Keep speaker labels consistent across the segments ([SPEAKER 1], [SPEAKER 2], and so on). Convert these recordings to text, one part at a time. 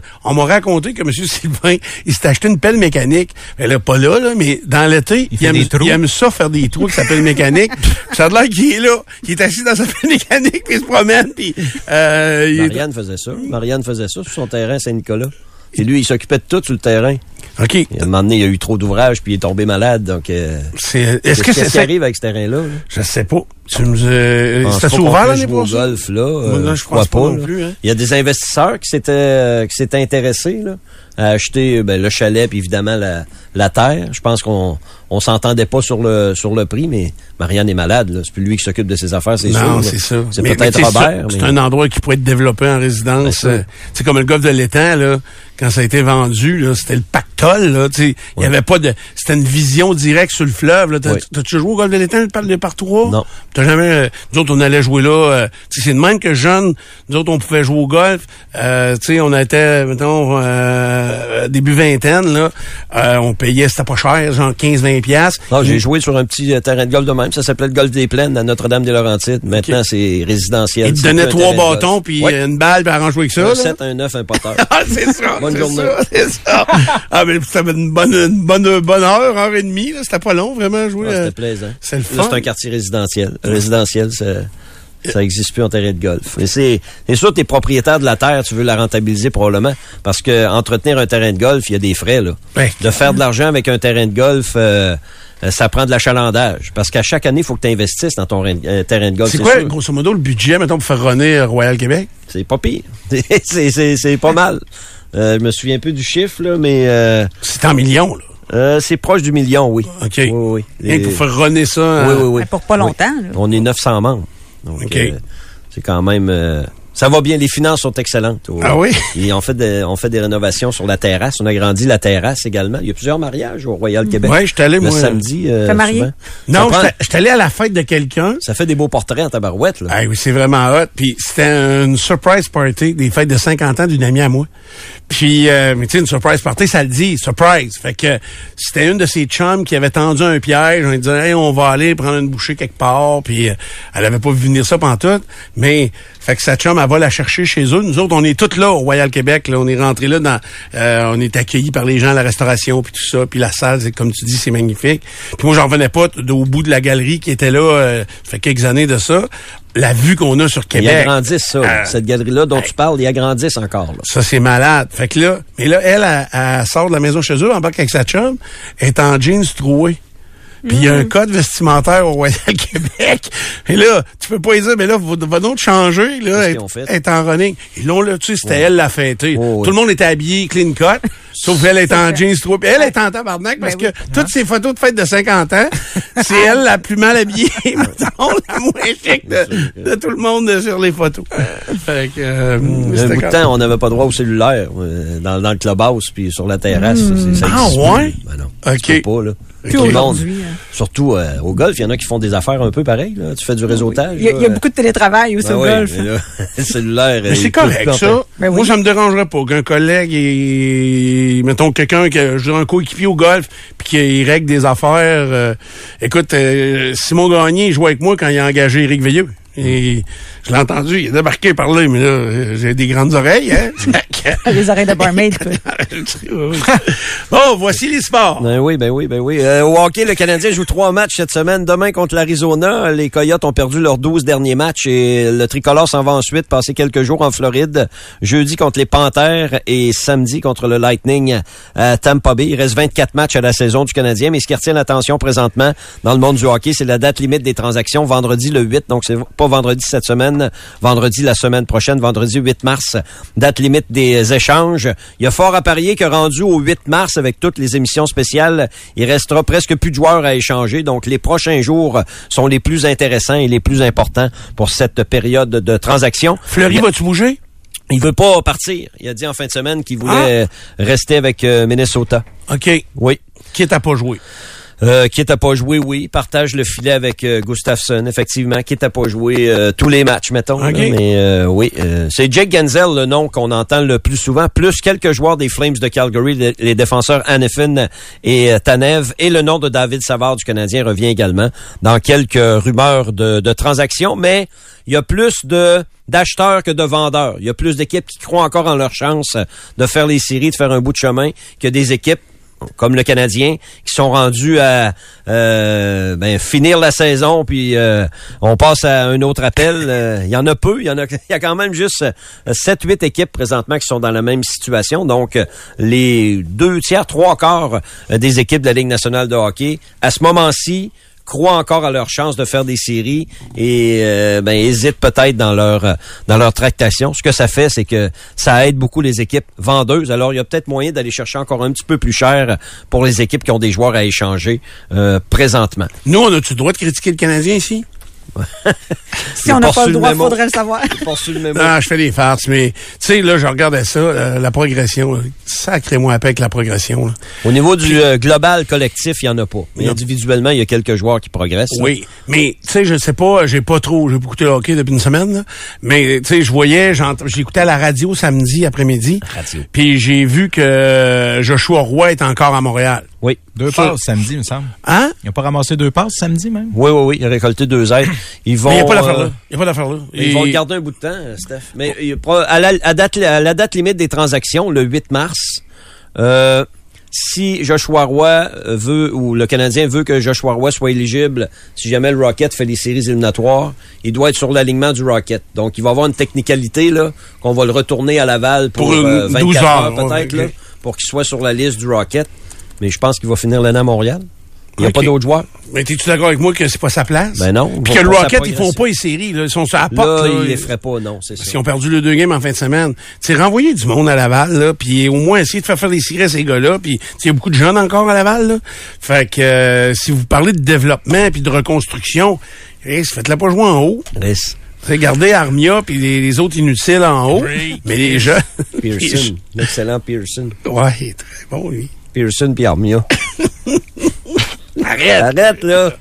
[SPEAKER 1] On m'a raconté que M. Sylvain, il s'est acheté une pelle mécanique. Elle est pas là, là, mais dans l'été, il, aime, il aime ça faire des trous avec sa pelle mécanique. Ça a l'air qu'il est là, qu'il est assis dans sa pelle mécanique, puis il se promène, puis euh, il est-
[SPEAKER 2] Marianne faisait ça. Marianne faisait ça sur son terrain à Saint-Nicolas. Et lui, il s'occupait de tout sur le terrain.
[SPEAKER 1] OK.
[SPEAKER 2] Et à un moment donné, il y a eu trop d'ouvrages, puis il est tombé malade. Donc, euh,
[SPEAKER 1] est-ce
[SPEAKER 2] qu'est-ce
[SPEAKER 1] que c'est
[SPEAKER 2] qui
[SPEAKER 1] ça?
[SPEAKER 2] arrive avec ce terrain-là? là?
[SPEAKER 1] Je sais pas. Tu me, euh, c'était
[SPEAKER 2] pas peut
[SPEAKER 1] l'année
[SPEAKER 2] au golf, là. Euh,
[SPEAKER 1] non, je
[SPEAKER 2] crois
[SPEAKER 1] pense pas non plus, hein.
[SPEAKER 2] Il y a des investisseurs qui s'étaient, euh, qui s'étaient intéressés, là, à acheter ben, le chalet, puis évidemment la, la terre. Je pense qu'on on s'entendait pas sur le, sur le prix, mais Marianne est malade, là. C'est plus lui qui s'occupe de ses affaires, c'est sûr.
[SPEAKER 1] Non, c'est ça.
[SPEAKER 2] C'est
[SPEAKER 1] Mais-
[SPEAKER 2] peut-être Robert,
[SPEAKER 1] C'est
[SPEAKER 2] mais-
[SPEAKER 1] un endroit qui pourrait être développé en résidence.
[SPEAKER 2] Sûr.
[SPEAKER 1] euh, C'est comme le golfe de l'étang, là. Quand ça a été vendu, là, c'était le pactole, là. Il y avait pas de, c'était une vision directe sur le fleuve, là. T'as-. T'as-tu joué au golfe de l'étang, de par trois?
[SPEAKER 2] Non.
[SPEAKER 1] T'as jamais, euh, nous autres, on allait jouer là, euh, c'est de même que jeunes, nous autres, on pouvait jouer au golf, euh, tu sais, on était, mettons, euh, début vingtaine, là, on payait, c'était pas cher, genre 15-20 piastres.
[SPEAKER 2] Non, j'ai joué sur un petit euh, terrain de golf de même. Ça s'appelait le golf des plaines à Notre-Dame-des-Laurentides. Maintenant, c'est résidentiel.
[SPEAKER 1] Ils te
[SPEAKER 2] C'est un
[SPEAKER 1] trois bâtons, puis euh, une balle, puis arrange jouer avec ça,
[SPEAKER 2] Un
[SPEAKER 1] là.
[SPEAKER 2] 7, un 9, un poteur.
[SPEAKER 1] Ah, c'est ça.
[SPEAKER 2] Bonne
[SPEAKER 1] c'est
[SPEAKER 2] journée.
[SPEAKER 1] C'est ça. ah, mais ça avait une bonne, une bonne, bonne heure, heure et demie. C'était pas long, vraiment, jouer. Euh,
[SPEAKER 2] C'était plaisant.
[SPEAKER 1] c'est le fun.
[SPEAKER 2] c'est un quartier résidentiel. Résidentiel, ça, ça existe plus en terrain de golf. Et c'est, c'est sûr, t'es propriétaire de la terre, tu veux la rentabiliser probablement. Parce que entretenir un terrain de golf, il y a des frais, là. De faire de l'argent avec un terrain de golf, euh, euh, ça prend de l'achalandage. Parce qu'à chaque année, il faut que tu investisses dans ton rein- euh, terrain de golf.
[SPEAKER 1] C'est quoi,
[SPEAKER 2] sûr.
[SPEAKER 1] grosso modo, le budget, mettons, pour faire runner Royal Québec?
[SPEAKER 2] C'est pas pire. c'est, c'est, c'est pas mal. Euh, je me souviens un peu du chiffre, là, mais euh,
[SPEAKER 1] C'est en millions, là.
[SPEAKER 2] euh, c'est proche du million, oui.
[SPEAKER 1] OK.
[SPEAKER 2] Oui, oui. Et-
[SPEAKER 1] pour faire runner ça.
[SPEAKER 2] Oui,
[SPEAKER 1] euh,
[SPEAKER 2] oui, oui.
[SPEAKER 3] Mais pour pas longtemps, là.
[SPEAKER 2] On est 900 membres. Donc, euh, c'est quand même... ça va bien. Les finances sont excellentes.
[SPEAKER 1] Ah oui?
[SPEAKER 2] Et on fait, des, on fait des rénovations sur la terrasse. On a grandi la terrasse également. Il y a plusieurs mariages au Royal Québec.
[SPEAKER 1] Ouais, j'étais allé,
[SPEAKER 2] Le
[SPEAKER 1] moi.
[SPEAKER 2] samedi. euh,
[SPEAKER 3] T'es marié?
[SPEAKER 2] souvent.
[SPEAKER 1] Non,
[SPEAKER 2] prend-
[SPEAKER 1] j'étais- j'étais allé à la fête de quelqu'un.
[SPEAKER 2] ça fait des beaux portraits en tabarouette. Là.
[SPEAKER 1] Ah oui, c'est vraiment hot. Puis c'était une surprise party des fêtes de 50 ans d'une amie à moi. Puis, euh, mais tu sais, une surprise party, ça le dit, surprise. Fait que c'était une de ses chums qui avait tendu un piège. On lui disait, hey, on va aller prendre une bouchée quelque part. Puis euh, elle avait pas vu venir ça pantoute. Mais, fait que sa chum, elle va la chercher chez eux. Nous autres, on est tous là au Royal Québec. Là, on est rentrés là dans, euh, on est accueillis par les gens à la restauration puis tout ça. Puis la salle, comme tu dis, c'est magnifique. Puis moi, j'en revenais pas au bout de la galerie qui était là. Euh, ça fait quelques années de ça. La vue qu'on a sur
[SPEAKER 2] Ils
[SPEAKER 1] Québec.
[SPEAKER 2] agrandissent ça.
[SPEAKER 1] Euh,
[SPEAKER 2] Cette galerie-là dont tu parles, ils agrandissent encore. Là.
[SPEAKER 1] Ça, c'est malade. Fait que là, mais là, elle, elle, elle sort de la maison chez eux, embarque avec sa chum, est en jeans troué. Puis il y a un code vestimentaire au Royal Québec. Et là, tu peux pas lui dire, mais là, va va donc changer. Là,
[SPEAKER 2] fait?
[SPEAKER 1] est en running. Et là, là, tu sais, c'était elle la fêtée.
[SPEAKER 2] Oh, oui.
[SPEAKER 1] Tout le monde était habillé clean cut, sauf elle est en jeans. Puis elle est en tabarnak parce
[SPEAKER 3] Ben
[SPEAKER 1] que toutes ces photos de fête de 50 ans, c'est elle la plus mal habillée, mettons, la moins chic de, de tout le monde sur les photos. Fait que, euh,
[SPEAKER 2] Un
[SPEAKER 1] c'était
[SPEAKER 2] bout de temps, on n'avait pas droit au cellulaire euh, dans, dans le clubhouse puis sur la terrasse. Ça, c'est- ça
[SPEAKER 1] Ah, ouais?
[SPEAKER 2] Ben non,
[SPEAKER 1] OK.
[SPEAKER 2] pas, là.
[SPEAKER 3] Plus
[SPEAKER 2] Tout le monde,
[SPEAKER 3] aujourd'hui. hein.
[SPEAKER 2] surtout euh, au golf, il y en a qui font des affaires un peu pareilles. Là. Tu fais du réseautage.
[SPEAKER 3] Il y a,
[SPEAKER 2] là,
[SPEAKER 3] il y a beaucoup de télétravail aussi
[SPEAKER 2] ben
[SPEAKER 3] au
[SPEAKER 2] oui,
[SPEAKER 3] golf.
[SPEAKER 2] mais là, le cellulaire.
[SPEAKER 1] Mais c'est correct, ça.
[SPEAKER 2] en-
[SPEAKER 3] Ben
[SPEAKER 1] Moi, ça me dérangerait pas qu'un collègue et mettons quelqu'un que je un coéquipier au golf puis qu'il règle des affaires. euh, écoute, euh, Simon Gagné il jouait avec moi quand il a engagé Éric Veilleux. Et je l'ai entendu, il a débarqué par là, mais là, j'ai des grandes oreilles, hein?
[SPEAKER 3] Les oreilles de barmaid. quoi.
[SPEAKER 1] bon, voici les sports.
[SPEAKER 2] Ben oui, ben oui, ben oui. Euh, au hockey, le Canadien joue trois matchs cette semaine. Demain contre l'Arizona, les Coyotes ont perdu leurs 12 derniers matchs et le tricolore s'en va ensuite passer quelques jours en Floride. Jeudi contre les Panthers et samedi contre le Lightning à Tampa Bay. Il reste 24 matchs à la saison du Canadien, mais ce qui retient l'attention présentement dans le monde du hockey, c'est la date limite des transactions, vendredi le 8. Donc c'est pas vendredi cette semaine, vendredi la semaine prochaine, vendredi 8 mars, date limite des échanges. Il y a fort à parier que rendu au 8 mars avec toutes les émissions spéciales, il restera presque plus de joueurs à échanger. Donc les prochains jours sont les plus intéressants et les plus importants pour cette période de transaction.
[SPEAKER 1] Fleury, vas-tu bouger?
[SPEAKER 2] Il veut pas partir. Il a dit en fin de semaine qu'il voulait rester avec euh, Minnesota.
[SPEAKER 1] OK.
[SPEAKER 2] Oui.
[SPEAKER 1] Qui est à pas jouer?
[SPEAKER 2] Euh, quitte à pas jouer, oui. Partage le filet avec euh, Gustafsson, effectivement. Quitte à pas jouer euh, tous les matchs, mettons. là. Mais euh, oui, euh, c'est Jake Genzel, le nom qu'on entend le plus souvent, plus quelques joueurs des Flames de Calgary, les, les défenseurs Hannifin et Tanev, et le nom de David Savard du Canadien revient également dans quelques rumeurs de, de transactions, mais il y a plus de d'acheteurs que de vendeurs. Il y a plus d'équipes qui croient encore en leur chance de faire les séries, de faire un bout de chemin, que des équipes comme le Canadien, qui sont rendus à euh, ben, finir la saison, puis euh, on passe à un autre appel. Euh, Il y en a peu, il y en a, y a quand même juste 7-8 équipes présentement qui sont dans la même situation. Donc, euh, les deux tiers, trois quarts euh, des équipes de la Ligue nationale de hockey, à ce moment-ci, croient encore à leur chance de faire des séries et euh, ben, hésitent peut-être dans leur euh, dans leur tractation. Ce que ça fait, c'est que ça aide beaucoup les équipes vendeuses. Alors, il y a peut-être moyen d'aller chercher encore un petit peu plus cher pour les équipes qui ont des joueurs à échanger euh, présentement.
[SPEAKER 1] Nous, on a-tu le droit de critiquer le Canadien ici?
[SPEAKER 3] Si on n'a
[SPEAKER 2] pas
[SPEAKER 3] le droit,
[SPEAKER 2] mémo.
[SPEAKER 3] faudrait le savoir.
[SPEAKER 2] Le mémo.
[SPEAKER 1] Ah, je fais des farces, mais tu sais, là, je regardais ça, euh, la progression. là. Sacré-moi à avec la progression. là.
[SPEAKER 2] Au niveau du euh, global collectif, il y en a pas. Mais
[SPEAKER 1] Non.
[SPEAKER 2] individuellement, il y a quelques joueurs qui progressent. là.
[SPEAKER 1] Oui, mais tu sais, je sais pas, j'ai pas trop, j'ai beaucoup écouté le hockey depuis une semaine, là, mais tu sais, je voyais, j'écoutais à la radio samedi après-midi,
[SPEAKER 2] Radio.
[SPEAKER 1] puis j'ai vu que Joshua Roy est encore à Montréal.
[SPEAKER 2] Oui.
[SPEAKER 4] Deux
[SPEAKER 1] Ça-
[SPEAKER 4] passes samedi, il me semble.
[SPEAKER 1] Hein?
[SPEAKER 4] Ils n'ont pas ramassé deux passes samedi même?
[SPEAKER 2] Oui, oui, oui. Il a récolté deux aides. Ils vont.
[SPEAKER 1] Mais il n'y a pas d'affaire
[SPEAKER 2] euh,
[SPEAKER 1] là. Il n'y a pas d'affaire là.
[SPEAKER 2] Ils vont le garder un bout de temps, euh, Steph. Mais il pro- à, la, à date, à la date limite des transactions, le 8 mars, euh, si Joshua Roy euh, veut, ou le Canadien veut que Joshua Roy soit éligible, si jamais le Rocket fait les séries éliminatoires, il doit être sur l'alignement du Rocket. Donc, il va avoir une technicalité, là, qu'on va le retourner à Laval pour,
[SPEAKER 1] Pour
[SPEAKER 2] euh, 24
[SPEAKER 1] 12
[SPEAKER 2] heures,
[SPEAKER 1] heures,
[SPEAKER 2] peut-être, là, pour qu'il soit sur la liste du Rocket. Mais je pense qu'il va finir l'année à Montréal. Il n'y a pas d'autres joueurs.
[SPEAKER 1] Mais t'es-tu d'accord avec moi que c'est pas sa place?
[SPEAKER 2] Ben non.
[SPEAKER 1] Puis
[SPEAKER 2] Ils
[SPEAKER 1] que le Rocket, ils font pas les séries, là. Ils sont sur la
[SPEAKER 2] Là,
[SPEAKER 1] porte, là.
[SPEAKER 2] il les ferait pas, non, c'est ça.
[SPEAKER 1] Parce qu'ils ont perdu les deux games en fin de semaine. Tu sais, renvoyer du monde à Laval, là, puis au moins essayer de faire faire des séries à ces gars-là. Puis, il y a beaucoup de jeunes encore à Laval, là. Fait que euh, si vous parlez de développement puis de reconstruction, faites-la pas jouer en haut.
[SPEAKER 2] Reste.
[SPEAKER 1] C'est garder Armia puis les, les autres inutiles en haut. Mais les jeunes...
[SPEAKER 2] Pearson. L'excellent Pearson.
[SPEAKER 1] ouais, il est très bon, lui.
[SPEAKER 2] Pearson puis Armia.
[SPEAKER 1] Arrête!
[SPEAKER 2] Arrête, là.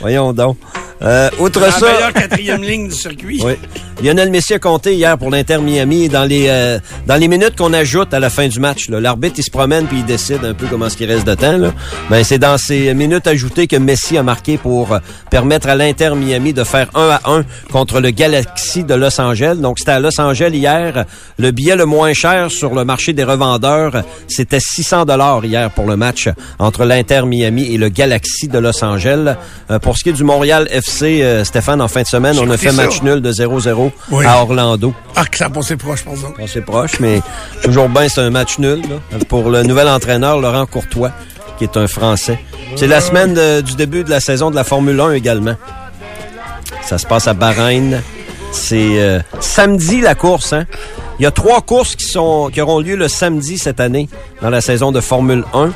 [SPEAKER 2] Voyons donc. Euh, outre
[SPEAKER 1] La
[SPEAKER 2] ça,
[SPEAKER 1] meilleure quatrième ligne du circuit.
[SPEAKER 2] oui. Lionel Messi a compté hier pour l'Inter Miami dans les euh, dans les minutes qu'on ajoute à la fin du match. L'arbitre il se promène puis il décide un peu comment ce qui reste de temps. Là. Ben c'est dans ces minutes ajoutées que Messi a marqué pour euh, permettre à l'Inter Miami de faire 1 à 1 contre le Galaxy de Los Angeles. Donc c'était à Los Angeles hier. Le billet le moins cher sur le marché des revendeurs, c'était 600 dollars hier pour le match entre l'Inter Miami et le Galaxy de Los Angeles. Euh, pour ce qui est du Montréal FC, euh, Stéphane, en fin de semaine, on a fait match nul de 0-0
[SPEAKER 1] Oui.
[SPEAKER 2] à Orlando.
[SPEAKER 1] Ah, que ça a passé proche, par exemple.
[SPEAKER 2] On s'est proche, mais toujours bien, c'est un match nul là, pour le nouvel entraîneur Laurent Courtois, qui est un Français. C'est la semaine de- du début de la saison de la Formule 1 également. Ça se passe à Bahreïn. C'est euh, samedi la course. Hein? Il y a trois courses qui, sont, qui auront lieu le samedi cette année dans la saison de Formule 1,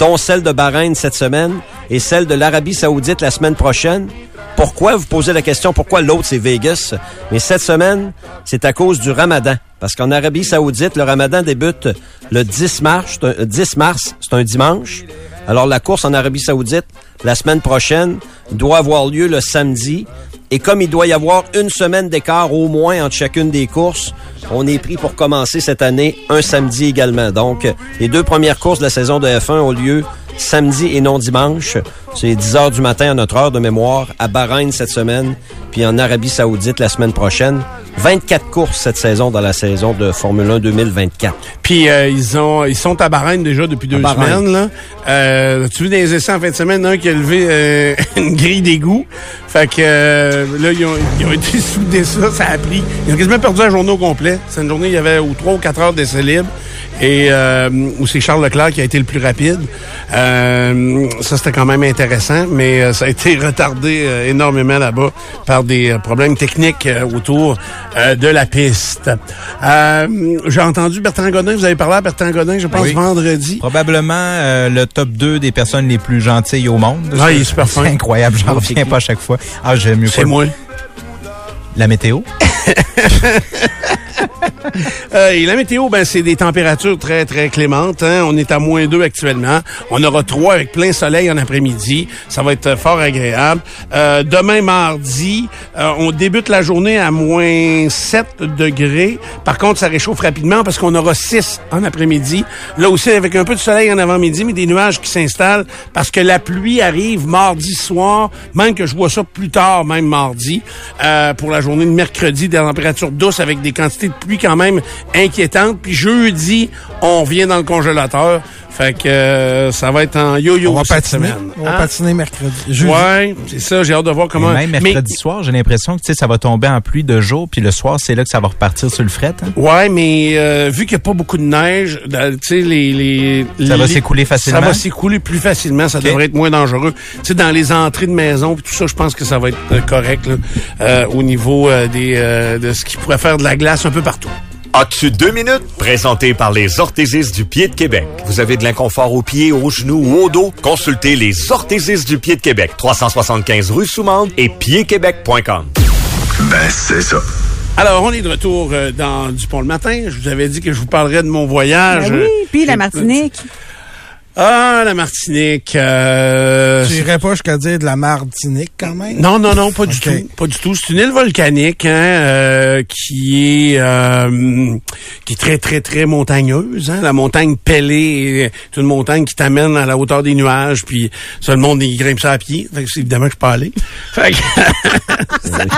[SPEAKER 2] dont celle de Bahreïn cette semaine et celle de l'Arabie saoudite la semaine prochaine. Pourquoi? Vous posez la question, pourquoi l'autre, c'est Vegas? Mais cette semaine, c'est à cause du ramadan. Parce qu'en Arabie saoudite, le ramadan débute le 10 mars, c'est un- euh, 10 mars, c'est un dimanche. Alors la course en Arabie saoudite, la semaine prochaine, doit avoir lieu le samedi. Et comme il doit y avoir une semaine d'écart au moins entre chacune des courses, on est pris pour commencer cette année un samedi également. Donc, les deux premières courses de la saison de F1 ont lieu samedi et non dimanche. C'est 10 heures du matin à notre heure de mémoire à Bahreïn cette semaine, puis en Arabie Saoudite la semaine prochaine. 24 courses cette saison dans la saison de Formule 1 2024.
[SPEAKER 1] Puis euh, ils ont ils sont à Bahreïn déjà depuis deux semaines. Là. Euh, tu vu des essais en fin de semaine, un qui a levé euh, une grille d'égout. Fait que euh, là, ils ont, ils ont été soudés ça, ça a pris. Ils ont quasiment perdu la journée au complet. C'est une journée, il y avait ou trois ou quatre heures d'essais libres. Et euh, où c'est Charles Leclerc qui a été le plus rapide. Euh, ça, c'était quand même intéressant, mais euh, ça a été retardé euh, énormément là-bas par des euh, problèmes techniques autour de la piste. Euh, J'ai entendu Bertrand Godin, vous avez parlé à Bertrand Godin, je pense,
[SPEAKER 4] Oui.
[SPEAKER 1] vendredi.
[SPEAKER 4] Probablement euh, le top 2 des personnes les plus gentilles au monde.
[SPEAKER 1] Ah, il est super fin.
[SPEAKER 4] C'est incroyable, j'en reviens pas à chaque fois. Ah, j'aime mieux
[SPEAKER 1] C'est moi.
[SPEAKER 4] La météo.
[SPEAKER 1] Euh, et la météo, ben, c'est des températures très, très clémentes. Hein. On est à moins 2 actuellement. On aura 3 avec plein soleil en après-midi. Ça va être euh, fort agréable. Euh, demain, mardi, euh, on débute la journée à moins 7 degrés. Par contre, ça réchauffe rapidement parce qu'on aura 6 en après-midi. Là aussi, avec un peu de soleil en avant-midi, mais des nuages qui s'installent parce que la pluie arrive mardi soir, même que je vois ça plus tard, même mardi, euh, pour la journée de mercredi, des températures douces avec des quantités de pluie quand même inquiétantes. Puis jeudi, on revient dans le congélateur. Fait que euh, ça va être en yo-yo cette
[SPEAKER 5] patiner.
[SPEAKER 1] semaine.
[SPEAKER 5] On va
[SPEAKER 1] Hein?
[SPEAKER 5] patiner mercredi. Jeudi.
[SPEAKER 1] Ouais, c'est ça, j'ai hâte de voir comment...
[SPEAKER 4] Et même
[SPEAKER 1] Mais-
[SPEAKER 4] mercredi soir, j'ai l'impression que tu sais, ça va tomber en pluie de jour, puis le soir, c'est là que ça va repartir sur le fret. hein?
[SPEAKER 1] Ouais, mais euh, vu qu'il n'y a pas beaucoup de neige, dans- tu sais, les, les...
[SPEAKER 4] Ça va s'écouler facilement?
[SPEAKER 1] Ça va s'écouler plus facilement, ça devrait être moins dangereux. Tu sais, dans les entrées de maison, puis tout ça, je pense que ça va être euh, correct là, euh, au niveau euh, des euh, de ce qui pourrait faire de la glace un peu partout.
[SPEAKER 6] As-tu deux minutes? Présenté par les orthésistes du pied de Québec. Vous avez de l'inconfort aux pieds, aux genoux ou au dos? Consultez les orthésistes du pied de Québec. 375 rue Soumande et piedquebec.com.
[SPEAKER 7] Ben, c'est ça.
[SPEAKER 1] Alors, on est de retour euh, dans Dupont le matin. Je vous avais dit que je vous parlerais de mon voyage.
[SPEAKER 3] Ben oui,
[SPEAKER 1] Euh,
[SPEAKER 3] puis la
[SPEAKER 1] j'ai-
[SPEAKER 3] Martinique.
[SPEAKER 1] Ah, la Martinique. euh,
[SPEAKER 5] Tu irais pas jusqu'à dire de la Martinique quand même?
[SPEAKER 1] Non, non, non, pas du tout. Pas du tout. C'est une île volcanique hein, euh, qui est euh, qui est très, très, très montagneuse. Hein. La montagne Pelée est une montagne qui t'amène à la hauteur des nuages, puis ça, le monde, il grimpe ça à pied. Fait que c'est évidemment que je peux aller. Fait que...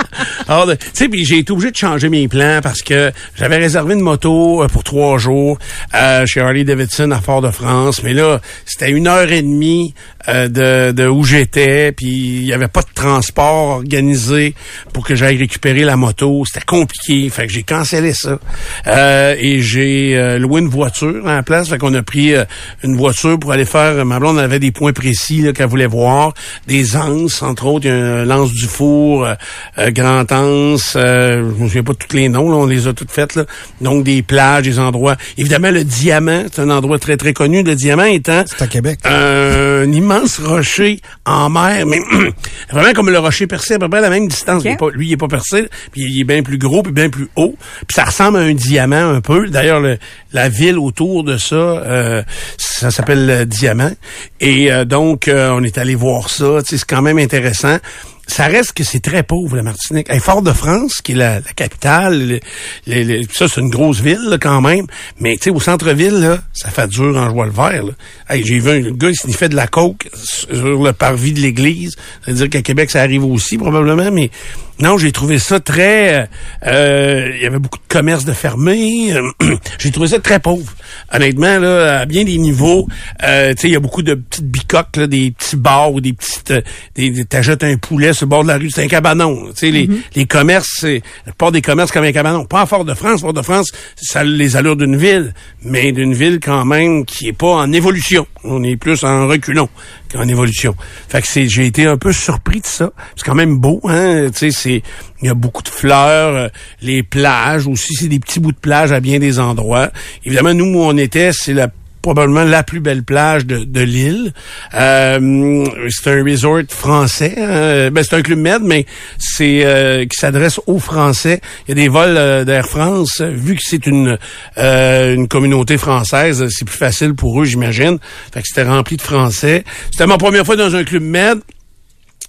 [SPEAKER 1] Tu sais, puis j'ai été obligé de changer mes plans parce que j'avais réservé une moto euh, pour trois jours euh, chez Harley Davidson à Fort-de-France, mais là, c'était une heure et demie euh, de, de où j'étais, puis il y avait pas de transport organisé pour que j'aille récupérer la moto. C'était compliqué, fait que j'ai cancellé ça. Euh, et j'ai euh, loué une voiture à la place, fait qu'on a pris euh, une voiture pour aller faire... Ma blonde avait des points précis qu'elle voulait voir, des anses, entre autres, il y a un lance du four, euh, euh, grand anse, je me souviens pas tous les noms, là, on les a toutes faites, là. donc des plages, des endroits. Évidemment, le diamant, c'est un endroit très très connu. Le diamant étant
[SPEAKER 5] C'est à Québec.
[SPEAKER 1] un immense rocher en mer, mais vraiment comme le rocher percé, à peu près à la même distance.
[SPEAKER 3] Ok.
[SPEAKER 1] Il est pas- lui, il est pas percé, puis il est bien plus gros, puis bien plus haut. Puis ça ressemble à un diamant un peu. D'ailleurs, le- la ville autour de ça, euh, ça s'appelle le Diamant. Et euh, donc, euh, on est allé voir ça. Tu sais, C'est quand même intéressant. Ça reste que c'est très pauvre, la Martinique. Hey, Fort-de-France, qui est la, la capitale, le- le- le- ça, c'est une grosse ville, là, quand même. Mais, tu sais, au centre-ville, ça fait dur en joie le vert, j'ai vu un gars, il sniffait de la coke sur le parvis de l'église. C'est-à-dire qu'à Québec, ça arrive aussi, probablement, mais non, j'ai trouvé ça très... euh, Il y avait beaucoup de commerces de fermés. j'ai trouvé ça très pauvre. Honnêtement, là, à bien des niveaux, euh, tu sais, il y a beaucoup de petites bicoques, là, des petits bars des petites... euh, Des, des- T'achètes un poulet le bord de la rue, c'est un cabanon. Tu sais, les, les commerces, c'est... La plupart des commerces comme un cabanon. Pas à Fort-de-France. Fort-de-France, ça a les allures d'une ville, mais d'une ville quand même qui est pas en évolution. On est plus en reculons qu'en évolution. Fait que c'est, j'ai été un peu surpris de ça. C'est quand même beau, hein. Tu sais, c'est, il y a beaucoup de fleurs, euh, les plages aussi, c'est des petits bouts de plage à bien des endroits. Évidemment, nous où on était, c'est la probablement la plus belle plage de, de l'île. Euh, c'est un resort français. hein. Ben, c'est un club med, mais c'est euh, qui s'adresse aux Français. Il y a des vols euh, d'Air France. Vu que c'est une euh, une communauté française, c'est plus facile pour eux, j'imagine. Fait que c'était rempli de Français. C'était ma première fois dans un club med.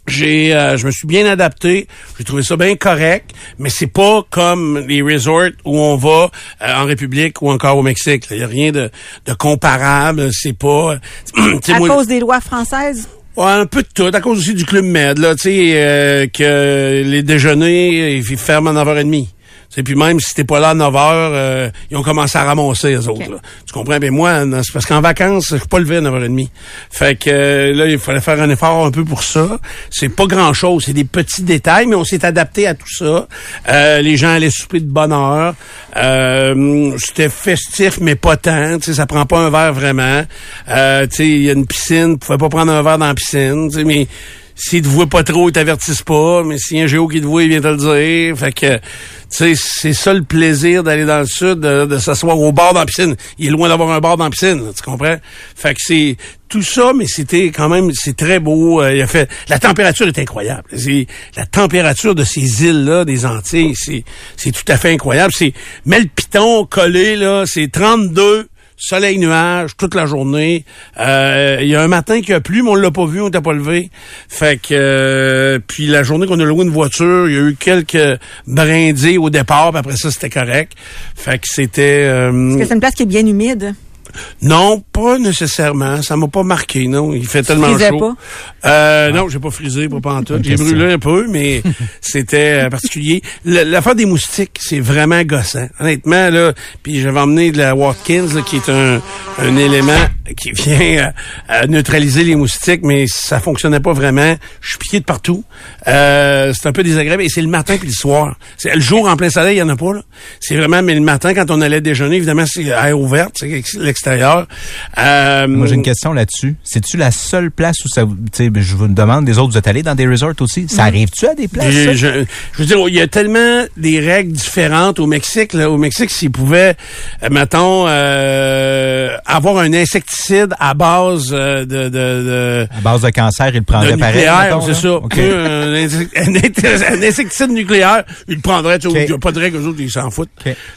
[SPEAKER 1] J'ai, euh, je me suis bien adapté. J'ai trouvé ça bien correct, mais c'est pas comme les resorts où on va euh, en République ou encore au Mexique. Il y a rien de, de comparable. C'est pas. sais,
[SPEAKER 3] À
[SPEAKER 1] moi-
[SPEAKER 3] cause des lois françaises?
[SPEAKER 1] Ouais, un peu de tout, à cause aussi du club Med, là, tu sais, euh, que les déjeuners, ils ferment à 9h30. Et puis même si t'es pas là à 9 heures, euh, ils ont commencé à ramasser les autres. là. Tu comprends? Ben moi, c'est parce qu'en vacances, je suis pas levé à 9h30. Fait que euh, là, il fallait faire un effort un peu pour ça. C'est pas grand-chose, c'est des petits détails, mais on s'est adapté à tout ça. Euh, les gens allaient souper de bonne heure. Euh, C'était festif, mais pas tant. Tu sais, ça prend pas un verre vraiment. Euh, tu sais, il y a une piscine, tu pouvais pas prendre un verre dans la piscine. tu sais, mais s'ils te voient pas trop, ils t'avertissent pas, mais s'il y a un géo qui te voit, il vient te le dire. Fait que, tu sais, c'est ça le plaisir d'aller dans le sud, de, s'asseoir au bord dans piscine. Il est loin d'avoir un bar dans piscine, tu comprends? Fait que c'est tout ça, mais c'était quand même, c'est très beau. Euh, il a fait, la température est incroyable. C'est la température de ces îles-là, des Antilles, c'est, c'est tout à fait incroyable. C'est, mets le piton collé, là, c'est 32 soleil nuage toute la journée. Euh, Il y a un matin qui a plu, mais on l'a pas vu, on t'a pas levé. Fait que euh, puis la journée qu'on a loué une voiture, il y a eu quelques brindilles au départ, puis après ça c'était correct. Fait que c'était euh,
[SPEAKER 3] Est-ce que c'est une place qui est bien humide?
[SPEAKER 1] Non, pas nécessairement. Ça m'a pas marqué, non. Il fait tellement chaud.
[SPEAKER 3] pas?
[SPEAKER 1] Euh, Non, j'ai pas frisé, pas en tout. J'ai brûlé un peu, mais c'était euh, particulier. L'affaire des moustiques, c'est vraiment gossant. Honnêtement, là, puis j'avais emmené de la Watkins, là, qui est un, un élément qui vient euh, neutraliser les moustiques, mais ça fonctionnait pas vraiment. Je suis piqué de partout. Euh, c'est un peu désagréable. Et c'est le matin puis le soir. C'est le jour en plein soleil, il y en a pas, là. C'est vraiment, mais le matin, quand on allait déjeuner, évidemment, c'est air ouverte, c'est l'extérieur. Euh,
[SPEAKER 4] Moi, j'ai une question là-dessus. C'est-tu la seule place où ça Je vous demande, des autres, vous êtes allés dans des resorts aussi? Ça arrive-tu à des places?
[SPEAKER 1] Je veux dire, il y a tellement des règles différentes au Mexique. Là. Au Mexique, s'ils pouvaient, euh, mettons, euh, avoir un insecticide à base euh, de, de, de,
[SPEAKER 4] À base de cancer, il le prendrait pareil.
[SPEAKER 1] c'est ça. Un, insecticide nucléaire, il le prendrait. tu sais,
[SPEAKER 4] OK.
[SPEAKER 1] Il n'y a pas de règles, eux autres, ils s'en foutent.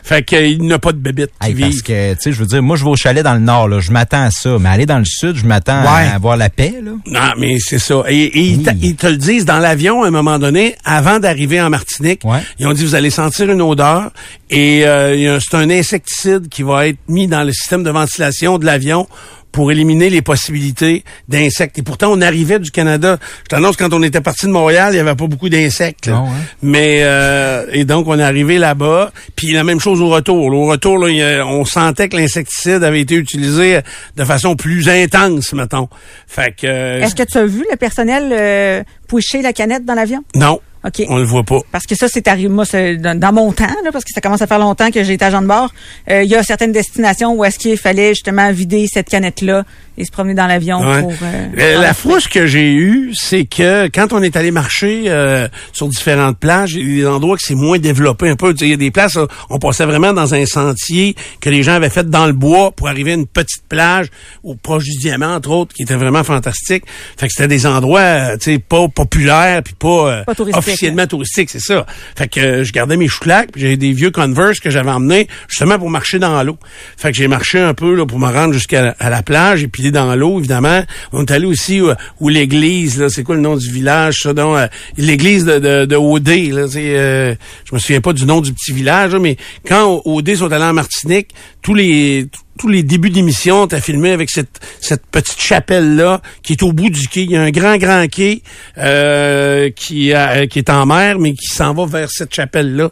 [SPEAKER 1] Fait qu'il n'y a pas de
[SPEAKER 4] Hey, parce que, tu sais, je veux dire, moi, je vais au chalet dans le nord, là. Je m'attends à ça. Mais aller dans le sud, je m'attends
[SPEAKER 5] Ouais.
[SPEAKER 4] à avoir la paix, là.
[SPEAKER 1] Non, mais c'est ça. Et, et ils, te,
[SPEAKER 4] Oui.
[SPEAKER 1] ils te le disent dans l'avion à un moment donné, avant d'arriver en Martinique.
[SPEAKER 4] Ouais.
[SPEAKER 1] Ils ont dit, vous allez sentir une odeur et euh, c'est un insecticide qui va être mis dans le système de ventilation de l'avion pour éliminer les possibilités d'insectes. Et pourtant, on arrivait du Canada. Je t'annonce, quand on était parti de Montréal, il y avait pas beaucoup d'insectes.
[SPEAKER 4] hein?
[SPEAKER 1] Mais euh, et donc on est arrivé là-bas. Puis la même chose au retour. Au retour, là, a- on sentait que l'insecticide avait été utilisé de façon plus intense, mettons. Fait que euh,
[SPEAKER 3] Est-ce que tu as vu le personnel euh, pusher la canette dans l'avion?
[SPEAKER 1] non,
[SPEAKER 3] OK.
[SPEAKER 1] on le voit pas.
[SPEAKER 3] Parce que ça, c'est arrivé, moi, c'est dans, dans mon temps, là, parce que ça commence à faire longtemps que j'ai été agent de bord. euh, Il y a certaines destinations où est-ce qu'il fallait justement vider cette canette-là et se promener dans l'avion
[SPEAKER 1] Ouais.
[SPEAKER 3] pour... euh,
[SPEAKER 1] Euh, la frousse que j'ai eue, c'est que quand on est allé marcher euh, sur différentes plages, il y a des endroits que c'est moins développé un peu. Tu sais, Il y a des places, là, on passait vraiment dans un sentier que les gens avaient fait dans le bois pour arriver à une petite plage au proche du diamant, entre autres, qui était vraiment fantastique. Fait que c'était des endroits, euh, tu sais, pas populaires puis pas, euh,
[SPEAKER 3] Pas touristiques,
[SPEAKER 1] officiellement touristiques, c'est ça. Fait que euh, je gardais mes chouclacs, puis j'avais des vieux Converse que j'avais emmenés justement pour marcher dans l'eau. Fait que j'ai marché un peu là pour me rendre jusqu'à à la plage et puis dans l'eau évidemment. On est allé aussi où, où l'église là, c'est quoi le nom du village ça donc euh, l'église de de, de Odé là, c'est euh, je me souviens pas du nom du petit village là, mais quand Odé sont allés en Martinique, tous les tous les débuts d'émission, t'as filmé avec cette, cette petite chapelle-là qui est au bout du quai. Il y a un grand, grand quai euh, qui, a- qui est en mer, mais qui s'en va vers cette chapelle-là.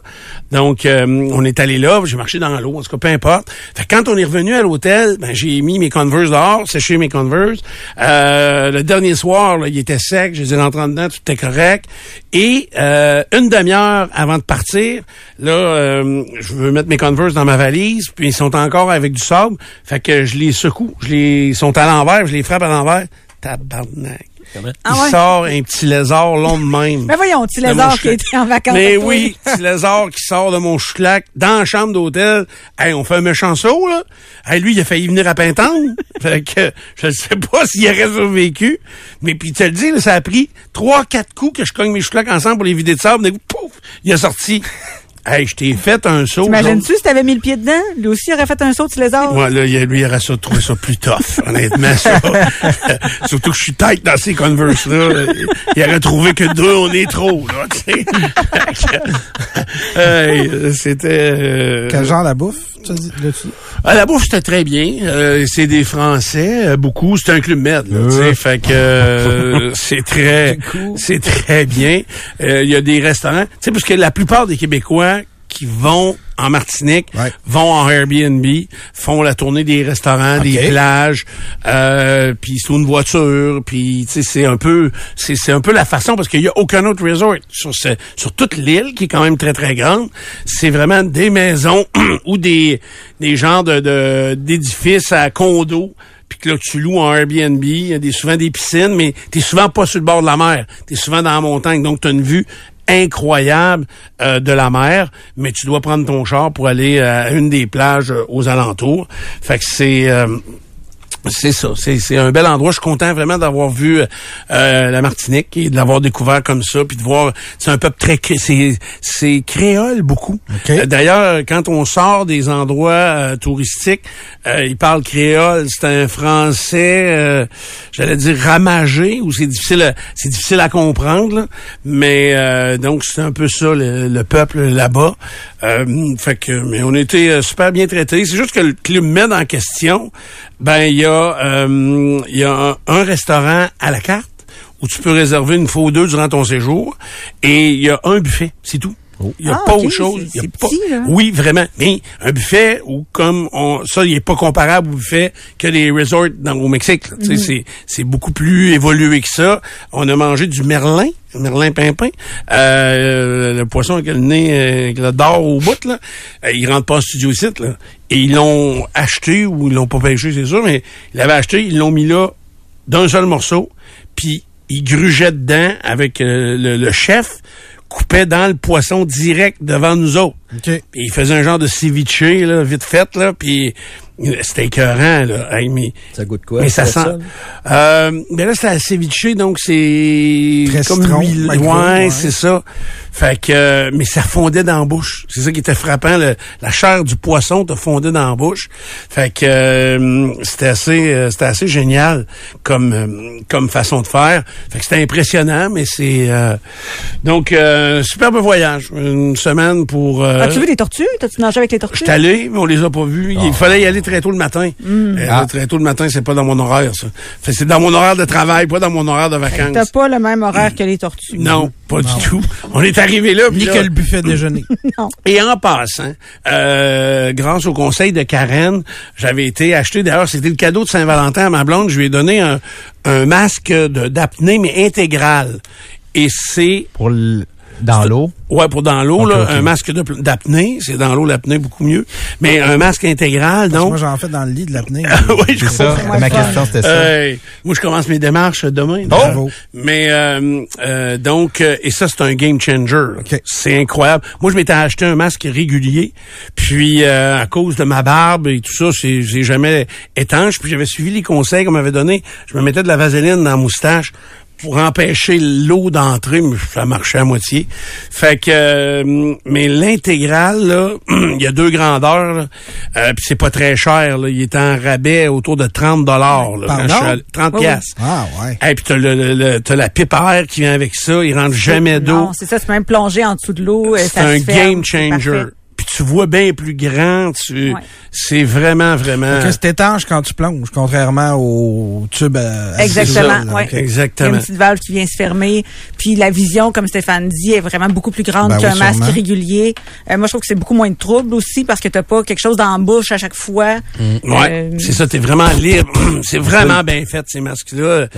[SPEAKER 1] Donc, euh, on est allé là, j'ai marché dans l'eau, en tout cas, peu importe. Fait que quand on est revenu à l'hôtel, ben, j'ai mis mes Converse dehors, séché mes Converse. Euh, le dernier soir, là, il était sec, je les ai rentrés en dedans, tout était correct. Et euh, une demi-heure avant de partir, là, euh, je veux mettre mes Converse dans ma valise, puis ils sont encore avec du sable. Fait que je les secoue, je les ils sont à l'envers, je les frappe à l'envers. Tabarnak.
[SPEAKER 3] Ah
[SPEAKER 1] il sort un petit lézard long de même.
[SPEAKER 3] Mais voyons, petit lézard qui était en vacances.
[SPEAKER 1] Mais oui, petit lézard qui sort de mon chouclac dans la chambre d'hôtel. Hey, on fait un méchant saut, là. Hey, lui, il a failli venir à Pintante. fait que je ne sais pas s'il aurait survécu. Mais puis, tu te le dis, là, ça a pris trois, quatre coups que je cogne mes chouclacs ensemble pour les vider de sable. Coup, pouf, il est sorti. Hey, je t'ai fait un saut.
[SPEAKER 3] T'imagines-tu si t'avais mis le pied dedans? Lui aussi aurait fait un saut, petit lézard.
[SPEAKER 1] Ouais, là, il- lui, il aurait ça, trouvé ça plus tough, honnêtement, ça. Surtout que je suis tête dans ces Converse-là. Il aurait trouvé que deux, on est trop, là, tu sais. Hey, C'était... euh,
[SPEAKER 5] Quel genre la bouffe, tu dis, là-dessus?
[SPEAKER 1] ah, la bouffe, c'était très bien. Euh, c'est des Français, euh, beaucoup. C'est un club med, là, tu sais. Fait que euh, c'est très, c'est très bien. Euh, Il y a des restaurants. Tu sais, parce que la plupart des Québécois qui vont en Martinique,
[SPEAKER 5] Ouais.
[SPEAKER 1] vont en Airbnb, font la tournée des restaurants, des plages, euh, puis sur une voiture, puis c'est un peu c'est c'est un peu la façon parce qu'il y a aucun autre resort sur ce, sur toute l'île qui est quand même très très grande, c'est vraiment des maisons ou des des genres de de- d'édifices à condos puis que là, tu loues en Airbnb, il y a des, souvent des piscines, mais t'es souvent pas sur le bord de la mer. T'es souvent dans la montagne, donc t'as une vue incroyable euh, de la mer, mais tu dois prendre ton char pour aller à une des plages euh, aux alentours. Fait que c'est... euh, c'est ça, c'est, c'est un bel endroit. Je suis content vraiment d'avoir vu euh, la Martinique et de l'avoir découvert comme ça, puis de voir, c'est un peuple très, c'est, c'est créole beaucoup. Euh, d'ailleurs, quand on sort des endroits euh, touristiques, euh, ils parlent créole. C'est un français, euh, j'allais dire ramagé, ou c'est difficile, à, c'est difficile à comprendre. là. Mais euh, donc c'est un peu ça le, le peuple là-bas. Euh, fait que, mais on était euh, super bien traités. C'est juste que le Club en question, ben il y a, euh, y a un, un restaurant à la carte où tu peux réserver une fois ou deux durant ton séjour, et il y a un buffet, c'est tout. Il n'y a
[SPEAKER 3] Ah,
[SPEAKER 1] pas autre chose. Il y a pas-
[SPEAKER 3] petit, là.
[SPEAKER 1] Oui, vraiment. Mais un buffet où comme on, ça, il est pas comparable au buffet que les resorts dans, au Mexique. là. Tu sais,
[SPEAKER 3] Mhm.
[SPEAKER 1] c'est, c'est beaucoup plus évolué que ça. On a mangé du merlin, merlin pimpin, euh, le poisson avec le nez, avec le dard au bout là. Euh, il rentre pas en studio ici là. Et ils l'ont acheté ou ils l'ont pas pêché, c'est sûr, mais ils l'avaient acheté, ils l'ont mis là d'un seul morceau, puis ils grugeaient dedans avec euh, le, le chef coupait dans le poisson direct devant nous autres. Puis il faisait un genre de ceviche, là, vite fait, là, puis euh, c'était écœurant, là. Hey, mais,
[SPEAKER 2] Ça goûte quoi?
[SPEAKER 1] mais ça sent... Euh, mais là, c'est à ceviche, donc c'est
[SPEAKER 5] Très
[SPEAKER 1] comme
[SPEAKER 5] micro,
[SPEAKER 1] Ouais,
[SPEAKER 5] ouais.
[SPEAKER 1] c'est ça. Fait que... euh, mais ça fondait dans la bouche. C'est ça qui était frappant. le- la chair du poisson te fondait dans la bouche. Fait que euh, c'était assez euh, c'était assez génial comme euh, comme façon de faire. Fait que c'était impressionnant, mais c'est... euh, donc, euh, superbe voyage. Une semaine pour... euh,
[SPEAKER 3] As-tu vu des tortues? T'as-tu nagé avec les tortues?
[SPEAKER 1] je suis allé, mais on les a pas vus. Il fallait y aller très tôt le matin. Euh,
[SPEAKER 3] Ah.
[SPEAKER 1] Très tôt le matin, c'est pas dans mon horaire, ça. C'est dans mon horaire de travail, pas dans mon horaire de
[SPEAKER 3] T'as
[SPEAKER 1] vacances.
[SPEAKER 3] pas le même horaire que les tortues.
[SPEAKER 1] Non, pas du tout. On est arrivé là.
[SPEAKER 5] Ni
[SPEAKER 1] là-
[SPEAKER 5] que le buffet déjeuner.
[SPEAKER 3] Non.
[SPEAKER 1] et en passant, euh, grâce au conseil de Karen, j'avais été acheté, d'ailleurs, c'était le cadeau de Saint-Valentin à ma blonde, je lui ai donné un, un masque d'apnée, mais intégral. Et c'est...
[SPEAKER 4] Pour le- dans l'eau?
[SPEAKER 1] Ouais, pour dans l'eau, là, un masque de- d'apnée. C'est dans l'eau, l'apnée, beaucoup mieux. Mais un masque intégral, donc...
[SPEAKER 5] Moi, j'en fais dans le lit de l'apnée.
[SPEAKER 1] oui, je
[SPEAKER 4] C'est ça.
[SPEAKER 1] comprends.
[SPEAKER 4] Ma question, c'était ça.
[SPEAKER 1] Moi, je commence mes démarches demain.
[SPEAKER 5] Bravo.
[SPEAKER 1] Mais euh, euh, donc, euh, et ça, c'est un game changer. là.
[SPEAKER 5] OK.
[SPEAKER 1] C'est incroyable. Moi, je m'étais acheté un masque régulier, puis euh, à cause de ma barbe et tout ça, c'est j'ai jamais étanche. Puis j'avais suivi les conseils qu'on m'avait donnés. Je me mettais de la vaseline dans la moustache pour empêcher l'eau d'entrer, mais ça marchait à moitié. Fait que, euh, mais l'intégrale, là, il y a deux grandeurs, euh, puis c'est pas très cher. Là, il est en rabais autour de 30 dollars. là, quand
[SPEAKER 5] Pardon?
[SPEAKER 1] je suis allé- 30
[SPEAKER 3] Oui, oui.
[SPEAKER 1] piastres.
[SPEAKER 5] Ah, ouais.
[SPEAKER 1] Et puis t'as le, le- le- t'as la pipe à air qui vient avec ça, il rentre jamais d'eau.
[SPEAKER 3] Non, c'est ça, c'est même plongé en dessous de l'eau. euh,
[SPEAKER 1] C'est un
[SPEAKER 3] ferme,
[SPEAKER 1] game changer. Tu vois bien plus grand, tu
[SPEAKER 3] Ouais.
[SPEAKER 1] c'est vraiment vraiment
[SPEAKER 5] Que c'est étanche quand tu plonges, contrairement au tube à,
[SPEAKER 3] Exactement, ouais.
[SPEAKER 5] OK.
[SPEAKER 3] Il y a
[SPEAKER 1] exactement.
[SPEAKER 3] une petite valve qui vient se fermer. Puis la vision, comme Stéphane dit, est vraiment beaucoup plus grande
[SPEAKER 5] Ben oui,
[SPEAKER 3] qu'un masque
[SPEAKER 5] sûrement.
[SPEAKER 3] régulier. Euh, moi, je trouve que c'est beaucoup moins de trouble aussi parce que t'as pas quelque chose dans la bouche à chaque fois.
[SPEAKER 1] Ouais,
[SPEAKER 3] Euh,
[SPEAKER 1] c'est ça, t'es vraiment libre. c'est vraiment bien fait ces masques-là.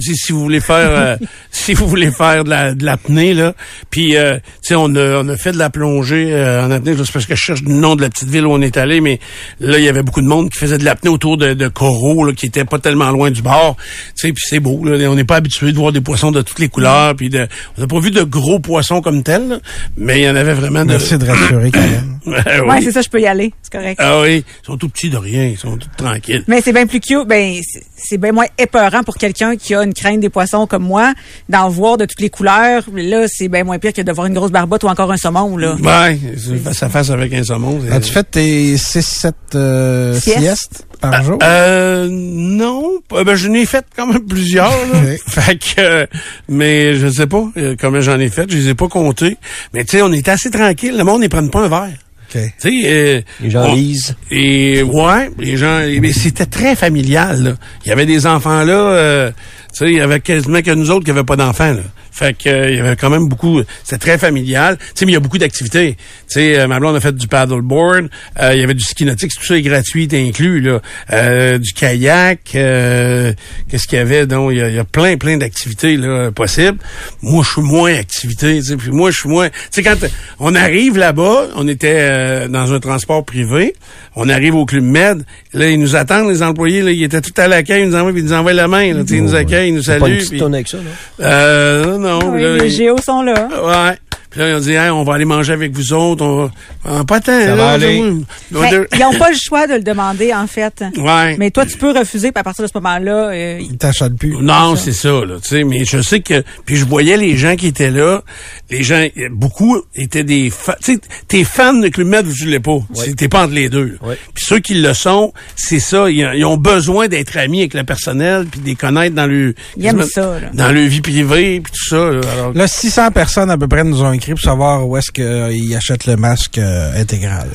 [SPEAKER 1] Si, si vous voulez faire, euh, si vous voulez faire de la de l'apnée là, puis euh, tu sais, on a on a fait de la plongée euh, en apnée. là, C'est parce que je cherche le nom de la petite ville où on est allé, mais là il y avait beaucoup de monde qui faisait de l'apnée autour de, de là, qui étaient pas tellement loin du bord. Tu sais, puis c'est beau. Là, on n'est pas habitué de voir des poissons de toutes les couleurs. Puis de, on n'a pas vu de gros poissons comme tels, mais il y en avait vraiment de.
[SPEAKER 5] Merci de rassurer, Karen.
[SPEAKER 1] Ouais,
[SPEAKER 3] Ouais,
[SPEAKER 1] oui.
[SPEAKER 3] c'est ça, je peux y aller. C'est correct.
[SPEAKER 1] Ah oui, ils sont tout petits de rien, ils sont tout tranquilles.
[SPEAKER 3] Mais c'est bien plus cute. Ben, c'est- bien moins épeurant pour quelqu'un qui a une crainte des poissons comme moi d'en voir de toutes les couleurs. Là, c'est bien moins pire que de voir une grosse barbotte ou encore un saumon, là.
[SPEAKER 1] Ouais, c'est face avec un saumon.
[SPEAKER 5] As-tu fait tes 6-7 euh,
[SPEAKER 3] Siestes?
[SPEAKER 5] siestes par jour?
[SPEAKER 1] Euh, non. Euh, Ben, je n'ai fait quand même plusieurs, là. Fait que, euh, mais je sais pas euh, combien j'en ai fait. Je les ai pas comptés. Mais tu sais, on était assez tranquille. Le monde, ils prennent pas un verre.
[SPEAKER 5] OK.
[SPEAKER 1] Tu sais, euh,
[SPEAKER 2] Les gens
[SPEAKER 1] on-
[SPEAKER 2] lisent.
[SPEAKER 1] Et ouais, les gens, mais c'était très familial. Là. Il y avait des enfants là, euh, tu sais, il y avait quasiment que nous autres qui n'avaient pas d'enfants. Là. Fait que euh, il y avait quand même beaucoup. C'était très familial. Tu sais, mais il y a beaucoup d'activités. Tu sais, euh, ma blonde a fait du paddleboard. euh, il y avait du ski nautique. Tout ça est gratuit, est inclus là. Euh, du kayak. euh, Qu'est-ce qu'il y avait donc? Il y a, il y a plein, plein d'activités là possibles. Moi, je suis moins activité. Tu sais, puis moi, je suis moins. Tu sais, quand on arrive là-bas, on était euh, dans un transport privé. On arrive au club Med. Là, ils nous attendent les employés. Là, ils étaient tout à l'accueil. Ils nous envoient, ils nous envoient la main. Là, Tu sais, ils nous accueillent, ils nous
[SPEAKER 2] C'est pas une
[SPEAKER 1] saluent.
[SPEAKER 2] petite avec ça, là?
[SPEAKER 1] euh, non,
[SPEAKER 3] Oui,
[SPEAKER 1] là,
[SPEAKER 3] les géos sont là.
[SPEAKER 1] Ouais. Puis là, ils ont dit, Hey, on va aller manger avec vous autres. On va... Ah, pas tant.
[SPEAKER 4] Ça
[SPEAKER 1] là,
[SPEAKER 4] va aller.
[SPEAKER 3] Mais ils n'ont pas le choix de le demander, en fait.
[SPEAKER 1] Ouais.
[SPEAKER 3] Mais toi, tu peux refuser, puis à partir de ce moment-là, euh,
[SPEAKER 5] Ils t'achètent plus.
[SPEAKER 1] Non, c'est ça, là, tu sais, mais je sais que, puis je voyais les gens qui étaient là, les gens, beaucoup étaient des fans, tu sais, t'es fan de Club Med ou tu l'es pas, C'est- t'es pas entre les deux.
[SPEAKER 2] Ouais.
[SPEAKER 1] Puis ceux qui le sont, c'est ça, ils, ils ont besoin d'être amis avec le personnel, puis de les connaître dans le,
[SPEAKER 3] Ils aiment ça, là.
[SPEAKER 1] dans leur vie privée, puis tout ça, là. Alors,
[SPEAKER 5] Là, 600 personnes à peu près nous ont écrit pour savoir où est-ce qu'ils achètent le masque euh, intégral.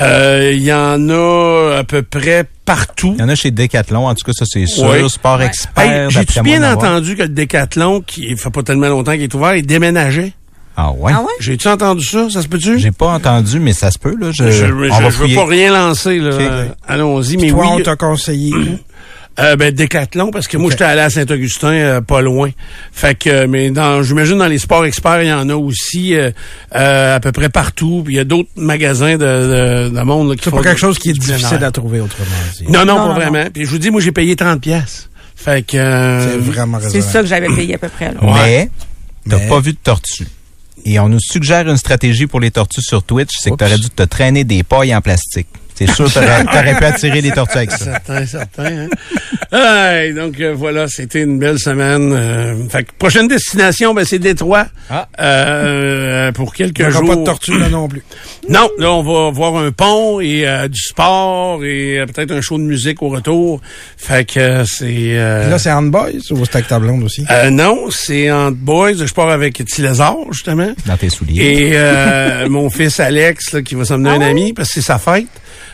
[SPEAKER 1] euh, il y en a à peu près partout.
[SPEAKER 4] Il y en a chez Decathlon, en tout cas, ça c'est sûr. Sport expert.
[SPEAKER 1] Hey, J'ai-tu
[SPEAKER 4] d'après
[SPEAKER 1] bien entendu que le Décathlon, qui fait pas tellement longtemps qu'il est ouvert, il déménageait?
[SPEAKER 4] Ah ouais?
[SPEAKER 3] Ah ouais?
[SPEAKER 1] J'ai-tu entendu ça? Ça se peut-tu?
[SPEAKER 4] J'ai pas entendu, mais ça se peut, là. Je,
[SPEAKER 1] Je, je,
[SPEAKER 4] on va
[SPEAKER 1] je veux pas rien lancer, là. Allons-y, mais
[SPEAKER 5] Toi,
[SPEAKER 1] oui.
[SPEAKER 5] on t'a conseillé.
[SPEAKER 1] Euh, ben, Décathlon, parce que moi, j'étais allé à Saint-Augustin, euh, pas loin. Fait que, euh, mais dans, j'imagine dans les sports experts, il y en a aussi euh, euh, à peu près partout. Puis il y a d'autres magasins de, de, de monde là, qui
[SPEAKER 5] C'est pas quelque chose qui est difficile à trouver autrement.
[SPEAKER 1] Non, non,
[SPEAKER 3] Non,
[SPEAKER 1] pas
[SPEAKER 3] non,
[SPEAKER 1] vraiment. Puis je vous dis, moi, j'ai payé 30 pièces. Fait que... euh,
[SPEAKER 5] C'est vraiment
[SPEAKER 3] C'est ça que j'avais payé à peu près. Là.
[SPEAKER 1] Ouais.
[SPEAKER 4] Mais t'as
[SPEAKER 5] Mais-
[SPEAKER 4] pas vu de tortue. Et on nous suggère une stratégie pour les tortues sur Twitch, c'est que t'aurais dû te traîner des pailles en plastique. C'est sûr, t'aurais t'aurais pu attirer des tortues avec ça.
[SPEAKER 1] Certain, certain. Hein? Hey, donc euh, voilà, c'était une belle semaine. Euh, fait que prochaine destination, ben c'est Détroit.
[SPEAKER 4] Ah.
[SPEAKER 1] Euh, pour quelques
[SPEAKER 5] Il
[SPEAKER 1] jours.
[SPEAKER 5] pas de tortue là non plus.
[SPEAKER 1] Non, là on va voir un pont et euh, du sport et euh, peut-être un show de musique au retour. Fait que euh, c'est. euh,
[SPEAKER 5] Puis Là, c'est Handboys ou c'est avec ta blonde aussi?
[SPEAKER 1] euh, non, c'est en boys. Je pars avec Lézard, justement.
[SPEAKER 4] Dans tes souliers.
[SPEAKER 1] Et euh, mon fils Alex, là, qui va s'emmener un ami, parce que c'est sa fête,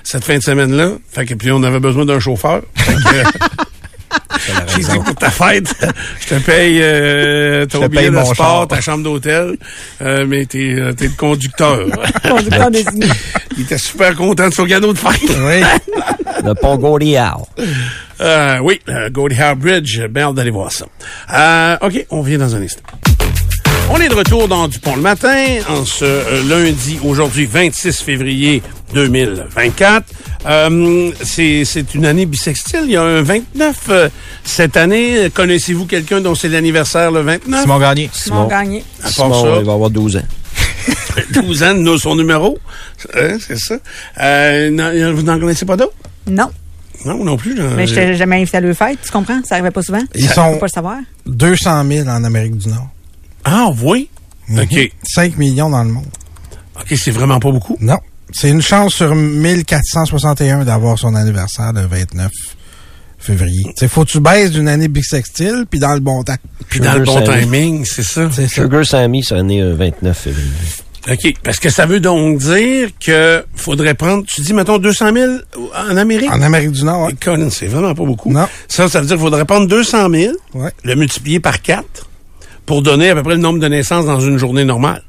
[SPEAKER 1] cette fin de semaine-là. Fait que puis on avait besoin d'un chauffeur. Fait que, J'ai dit pour ta fête, je te paye euh, ton billet
[SPEAKER 4] paye
[SPEAKER 1] de sport,
[SPEAKER 4] char.
[SPEAKER 1] ta chambre d'hôtel, euh, mais t'es euh, t'es le conducteur.
[SPEAKER 3] Conducteur désigné.
[SPEAKER 1] Il était super content de son cadeau de fête.
[SPEAKER 5] Oui.
[SPEAKER 2] Le pont Goliath.
[SPEAKER 1] Euh, oui, euh, Gordie Howe Bridge, bien hâte d'aller voir ça. Euh, OK, on vient dans un instant. On est de retour dans Dupont le matin, en ce euh, lundi, aujourd'hui 26 février 2024. Euh, c'est c'est une année bisextile. Il y a un 29 euh, cette année. Connaissez-vous quelqu'un dont c'est l'anniversaire le 29?
[SPEAKER 4] Simon Gagné.
[SPEAKER 3] Simon gagné.
[SPEAKER 1] À part
[SPEAKER 2] Simon,
[SPEAKER 1] ça,
[SPEAKER 2] il va avoir 12 ans.
[SPEAKER 1] 12 ans, nous, son numéro. Hein, c'est ça. Euh, non, vous n'en connaissez pas d'autres?
[SPEAKER 3] Non.
[SPEAKER 1] Non, non plus.
[SPEAKER 3] Mais je t'ai jamais invité à le fête, tu comprends? Ça arrivait pas souvent.
[SPEAKER 5] Ils
[SPEAKER 3] Faut
[SPEAKER 5] sont
[SPEAKER 3] pas le savoir.
[SPEAKER 5] 200 000 en Amérique du Nord.
[SPEAKER 1] Ah, oui? OK.
[SPEAKER 5] 5 millions dans le monde.
[SPEAKER 1] OK, c'est vraiment pas beaucoup.
[SPEAKER 5] Non. C'est une chance sur 1461 d'avoir son anniversaire le 29 février. C'est faut que tu baisses d'une année bisextile puis dans le bon temps.
[SPEAKER 1] Puis dans le bon timing, c'est ça.
[SPEAKER 5] C'est ça.
[SPEAKER 2] Sugar Sammy, c'est né euh, 29 février.
[SPEAKER 1] OK. Parce que ça veut donc dire que faudrait prendre, tu dis, mettons, 200 000 en Amérique?
[SPEAKER 5] En Amérique du Nord, ouais.
[SPEAKER 1] C'est vraiment pas beaucoup.
[SPEAKER 5] Non.
[SPEAKER 1] Ça, ça veut dire qu'il faudrait prendre 200 000,
[SPEAKER 5] Ouais.
[SPEAKER 1] le multiplier par 4, pour donner à peu près le nombre de naissances dans une journée normale.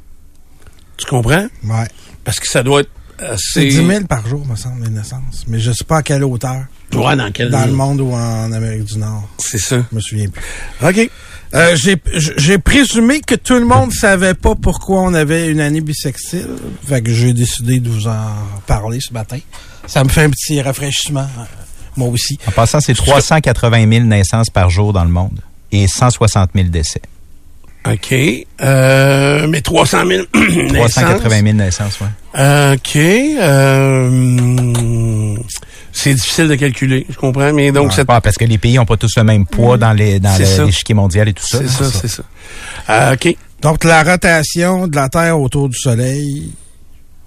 [SPEAKER 1] Tu comprends?
[SPEAKER 5] Ouais.
[SPEAKER 1] Parce que ça doit être
[SPEAKER 5] C'est
[SPEAKER 1] assez...
[SPEAKER 5] 10 000 par jour, me semble, les naissances. Mais je sais pas à quelle hauteur.
[SPEAKER 1] Ouais, dans quel...
[SPEAKER 5] Dans le monde ou en Amérique du Nord.
[SPEAKER 1] C'est ça.
[SPEAKER 5] Je me souviens plus.
[SPEAKER 1] OK.
[SPEAKER 5] Euh, j'ai j'ai présumé que tout le monde savait pas pourquoi on avait une année bisextile. Fait que j'ai décidé de vous en parler ce matin. Ça me fait un petit rafraîchissement, euh, moi aussi.
[SPEAKER 4] En passant, c'est 380 000 naissances par jour dans le monde et 160 000 décès.
[SPEAKER 1] OK. Euh, mais 300 000 naissances.
[SPEAKER 4] 380 000 naissances, oui.
[SPEAKER 1] OK. Euh, c'est difficile de calculer, je comprends, mais donc cette-
[SPEAKER 4] parce que les pays n'ont pas tous le même poids dans les dans l'échiquier mondial et tout ça.
[SPEAKER 1] c'est
[SPEAKER 4] là.
[SPEAKER 1] ça, c'est ça. Euh, OK.
[SPEAKER 5] Donc, la rotation de la Terre autour du Soleil,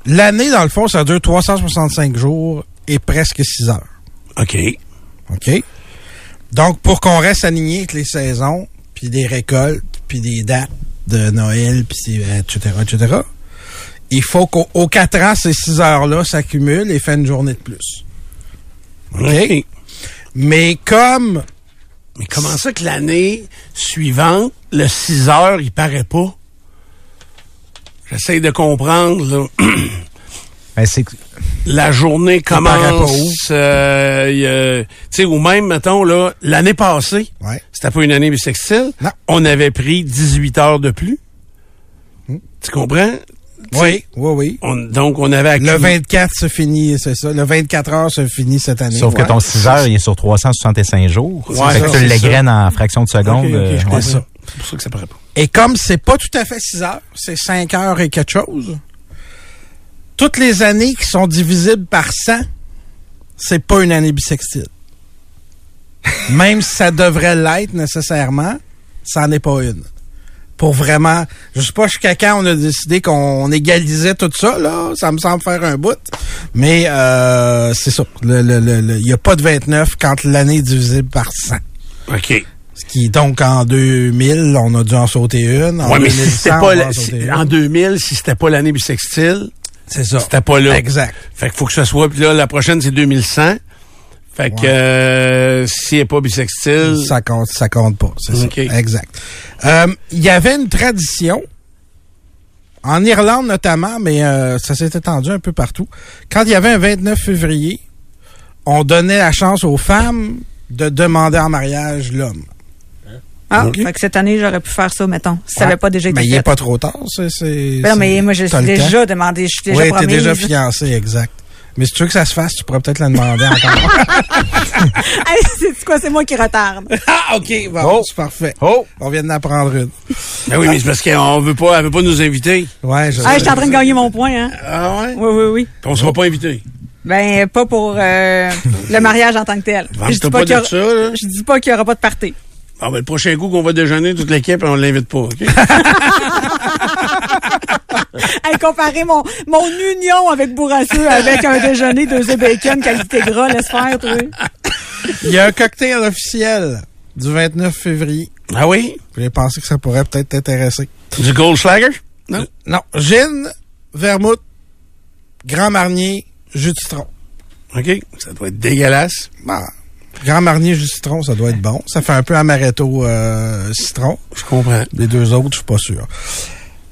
[SPEAKER 5] l'année, dans le fond, ça dure 365 jours et presque 6 heures.
[SPEAKER 1] OK.
[SPEAKER 5] OK? Donc, pour qu'on reste aligné avec les saisons, puis des récoltes, puis des dates de Noël, puis c'est- etc., etc., il faut qu'au aux 4 ans, ces 6 heures-là s'accumulent et fait une journée de plus.
[SPEAKER 1] OK.
[SPEAKER 5] Mais comme
[SPEAKER 1] Mais comment ça que l'année suivante, le 6 heures, il paraît pas? J'essaie de comprendre, là.
[SPEAKER 4] Ben, c'est que-
[SPEAKER 1] La journée commence, euh, tu ou même, mettons, là, l'année passée,
[SPEAKER 5] Ouais.
[SPEAKER 1] c'était pas une année bissextile,
[SPEAKER 5] Non.
[SPEAKER 1] on avait pris 18 heures de plus. Tu comprends?
[SPEAKER 5] Oui, oui, oui.
[SPEAKER 1] On- donc, on avait
[SPEAKER 5] Le
[SPEAKER 1] accumulé-
[SPEAKER 5] 24 se finit, c'est ça. Le 24 heures se finit cette année.
[SPEAKER 4] Sauf que ton 6 heures, il est sur 365 jours.
[SPEAKER 1] Ouais,
[SPEAKER 4] fait que
[SPEAKER 1] ça,
[SPEAKER 4] tu
[SPEAKER 1] c'est
[SPEAKER 4] l'égraines en fraction de seconde. Euh,
[SPEAKER 1] je
[SPEAKER 4] ouais.
[SPEAKER 1] comprends.
[SPEAKER 5] ça.
[SPEAKER 1] C'est pour ça que ça paraît pas.
[SPEAKER 5] Et comme c'est pas tout à fait 6 heures, c'est 5 heures et quelque chose, toutes les années qui sont divisibles par 100, c'est pas une année bisextile. Même si ça devrait l'être nécessairement, ça n'en est pas une. Pour vraiment, je sais pas jusqu'à quand on a décidé qu'on égalisait tout ça, là, ça me semble faire un bout, mais euh, c'est ça. Il le, le, le- il y a pas de 29 quand l'année est divisible par 100.
[SPEAKER 1] OK.
[SPEAKER 5] Ce qui donc en 2000, on a dû en sauter une. En
[SPEAKER 1] Ouais, mais si
[SPEAKER 5] 2100,
[SPEAKER 1] c'était pas,
[SPEAKER 5] en
[SPEAKER 1] si- en 2000, si c'était pas l'année bissextile,
[SPEAKER 5] C'est ça.
[SPEAKER 1] c'était pas là.
[SPEAKER 5] Exact.
[SPEAKER 1] Fait qu'il faut que ce soit, puis là, la prochaine, c'est 2100. Fait que, euh, s'il n'est pas bissextile,
[SPEAKER 5] Ça compte, ça compte pas. C'est ça. Exact. Euh, Il y avait une tradition, en Irlande notamment, mais euh, ça s'est étendu un peu partout. Quand il y avait un 29 février, on donnait la chance aux femmes de demander en mariage l'homme.
[SPEAKER 3] Ah,
[SPEAKER 1] Ok.
[SPEAKER 3] fait que cette année, j'aurais pu faire ça, mettons. Si ça n'avait pas déjà été
[SPEAKER 5] Mais il
[SPEAKER 3] fait.
[SPEAKER 5] n'est pas trop tard. C'est, c'est,
[SPEAKER 3] Ben non,
[SPEAKER 5] c'est-
[SPEAKER 3] mais moi, je suis déjà demandé, je suis déjà
[SPEAKER 5] Oui, t'es déjà fiancé, exact. Mais si tu veux que ça se fasse, tu pourrais peut-être la demander encore.
[SPEAKER 3] hey, c'est quoi? C'est moi qui retarde.
[SPEAKER 5] ah, OK. Bon,
[SPEAKER 4] Oh.
[SPEAKER 5] c'est parfait.
[SPEAKER 4] Oh!
[SPEAKER 5] On vient d'en apprendre une.
[SPEAKER 1] Ben oui, mais c'est parce qu'on veut pas, elle veut pas nous inviter.
[SPEAKER 5] Ouais, je
[SPEAKER 3] Ah, je suis en train de gagner mon point, hein.
[SPEAKER 1] Ah ouais?
[SPEAKER 3] Oui, oui, oui.
[SPEAKER 1] Puis on sera pas invité.
[SPEAKER 3] Ben, pas pour euh, le mariage en tant que tel. Je dis pas
[SPEAKER 1] pas
[SPEAKER 3] qu'il y aura-
[SPEAKER 1] ça, là.
[SPEAKER 3] je dis pas qu'il y aura pas de party.
[SPEAKER 1] Ah, ben, le prochain coup qu'on va déjeuner, toute l'équipe, on l'invite pas, OK?
[SPEAKER 3] Hey, comparer mon, mon union avec Bourrasseux avec un déjeuner, deux œufs bacon, qualité gras, laisse faire, toi.
[SPEAKER 5] Il y a un cocktail officiel du 29 février.
[SPEAKER 1] ah oui?
[SPEAKER 5] J'ai pensé que ça pourrait peut-être t'intéresser.
[SPEAKER 1] Du Goldschlager? Non?
[SPEAKER 5] Non, gin, vermouth, grand marnier, jus de citron.
[SPEAKER 1] OK? Ça doit être dégueulasse.
[SPEAKER 5] Bah, grand marnier, jus de citron, ça doit être bon. Ça fait un peu amaretto euh, citron.
[SPEAKER 1] Je comprends.
[SPEAKER 5] Les deux autres, je suis pas sûr.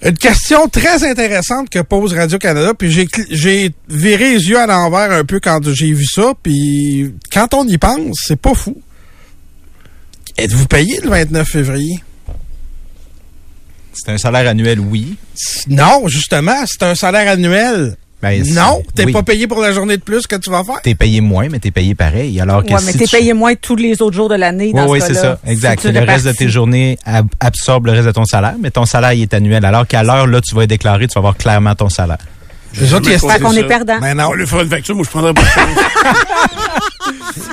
[SPEAKER 5] Une question très intéressante que pose Radio-Canada, puis j'ai, j'ai viré les yeux à l'envers un peu quand j'ai vu ça, puis quand on y pense, c'est pas fou. Êtes-vous payé le 29 février?
[SPEAKER 4] C'est un salaire annuel, oui.
[SPEAKER 5] Non, justement, c'est un salaire annuel.
[SPEAKER 4] Ben,
[SPEAKER 5] non, t'es
[SPEAKER 4] oui.
[SPEAKER 5] pas payé pour la journée de plus que tu vas faire.
[SPEAKER 4] T'es payé moins, mais t'es payé pareil. Alors que
[SPEAKER 3] Ouais, mais
[SPEAKER 4] si
[SPEAKER 3] t'es
[SPEAKER 4] tu-
[SPEAKER 3] payé moins tous les autres jours de l'année
[SPEAKER 4] Oui, oui,
[SPEAKER 3] ce
[SPEAKER 4] c'est ça. Exact.
[SPEAKER 3] Si
[SPEAKER 4] Le reste de tes journées ab- absorbe le reste de ton salaire, mais ton salaire il est annuel. Alors qu'à l'heure, là, tu vas être déclaré, tu vas voir clairement ton salaire.
[SPEAKER 5] Les autres, ils
[SPEAKER 3] qu'on est perdant.
[SPEAKER 5] Mais
[SPEAKER 1] On
[SPEAKER 5] non.
[SPEAKER 1] va lui faire une facture, moi, je prendrais pas.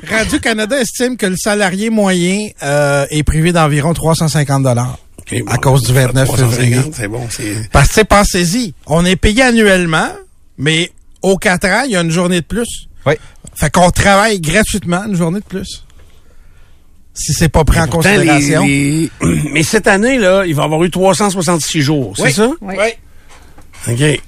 [SPEAKER 5] Radio-Canada estime que le salarié moyen euh, est privé d'environ 350 dollars.
[SPEAKER 1] Bon,
[SPEAKER 5] À cause du 29
[SPEAKER 1] 350,
[SPEAKER 5] février.
[SPEAKER 1] C'est bon, c'est...
[SPEAKER 5] Parce que, pensez-y, on est payé annuellement, mais aux quatre ans, il y a une journée de plus.
[SPEAKER 4] Oui.
[SPEAKER 5] Fait qu'on travaille gratuitement une journée de plus. Si c'est pas pris en considération.
[SPEAKER 1] les- les- Mais cette année, là, il va y avoir eu 366 jours, c'est
[SPEAKER 5] Oui.
[SPEAKER 1] ça?
[SPEAKER 3] Oui.
[SPEAKER 1] OK.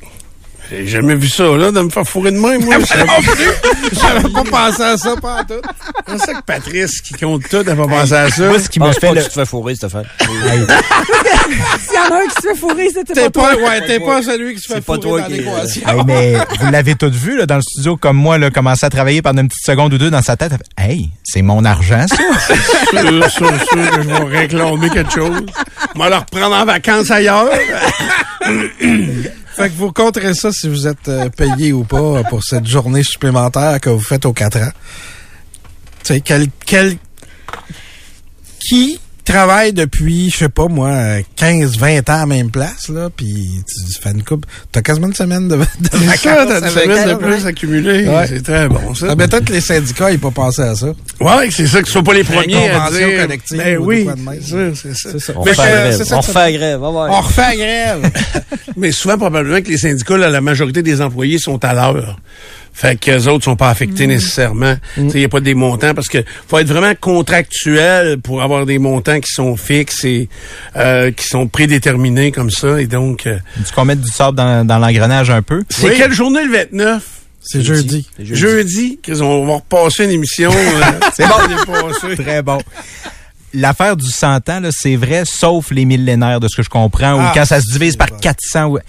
[SPEAKER 1] J'ai jamais vu ça, là, de me faire fourrer de main, moi. C'est
[SPEAKER 5] J'avais pas pensé à ça, pas tout.
[SPEAKER 1] pour ça que Patrice, qui compte tout, n'a pas pensé à ça.
[SPEAKER 4] Moi, ce qui
[SPEAKER 2] Pense
[SPEAKER 4] fait
[SPEAKER 2] que tu te fais fourrer, Stéphane.
[SPEAKER 3] S'il y en a un qui se fait fourrer, c'était pas,
[SPEAKER 5] pas,
[SPEAKER 3] toi.
[SPEAKER 5] ouais, t'es pas celui qui se fait
[SPEAKER 2] C'est pas
[SPEAKER 5] fourrer
[SPEAKER 2] toi
[SPEAKER 5] dans
[SPEAKER 2] qui-
[SPEAKER 5] l'équation.
[SPEAKER 4] Hey, mais vous l'avez tous vu là, dans le studio, comme moi, là, commencer à travailler pendant une petite seconde ou deux dans sa tête. Hey, c'est mon argent, ça.
[SPEAKER 1] sûr, sûr, sûr que je vais réclamer quelque chose. On va le reprendre en vacances ailleurs.
[SPEAKER 5] Fait que vous compterez ça si vous êtes euh, payé ou pas euh, pour cette journée supplémentaire que vous faites aux 4 ans. Tu sais, quel, quel, qui travaille depuis, je sais pas moi, 15, 20 ans à la même place, là, puis tu fais une coupe. T'as quasiment une semaine de, de vacances.
[SPEAKER 1] ça, t'as une
[SPEAKER 5] avec
[SPEAKER 1] semaine de
[SPEAKER 5] elle,
[SPEAKER 1] plus
[SPEAKER 5] ouais.
[SPEAKER 1] accumulée.
[SPEAKER 5] Ouais.
[SPEAKER 1] C'est très bon, ça.
[SPEAKER 5] Ah, ben, peut-être que les syndicats, ils pas pensé à ça.
[SPEAKER 1] Ouais, c'est ça, qu'ils soient pas les premiers à dire.
[SPEAKER 5] collective
[SPEAKER 1] Ben oui, c'est ça, c'est ça.
[SPEAKER 2] On
[SPEAKER 5] Mais
[SPEAKER 2] refait grève.
[SPEAKER 5] ça
[SPEAKER 2] On refait la grève. va voir.
[SPEAKER 5] On refait la grève.
[SPEAKER 1] Mais souvent, probablement que les syndicats, là, la majorité des employés sont à l'heure. Fait que les autres sont pas affectés nécessairement. Il n'y a pas des montants parce que faut être vraiment contractuel pour avoir des montants qui sont fixes et euh, qui sont prédéterminés comme ça. Et donc, euh,
[SPEAKER 4] tu qu'on mette du sable dans, dans l'engrenage un peu?
[SPEAKER 1] c'est
[SPEAKER 5] Oui.
[SPEAKER 1] quelle journée le 29?
[SPEAKER 5] C'est jeudi.
[SPEAKER 1] Jeudi. qu'ils on va repasser une émission. euh,
[SPEAKER 4] C'est bon. Très bon. l'affaire du 100 ans, là, c'est vrai, sauf les millénaires, de ce que je comprends,
[SPEAKER 5] Ah,
[SPEAKER 4] ou quand ça se divise par
[SPEAKER 5] vrai.
[SPEAKER 4] 400. ou-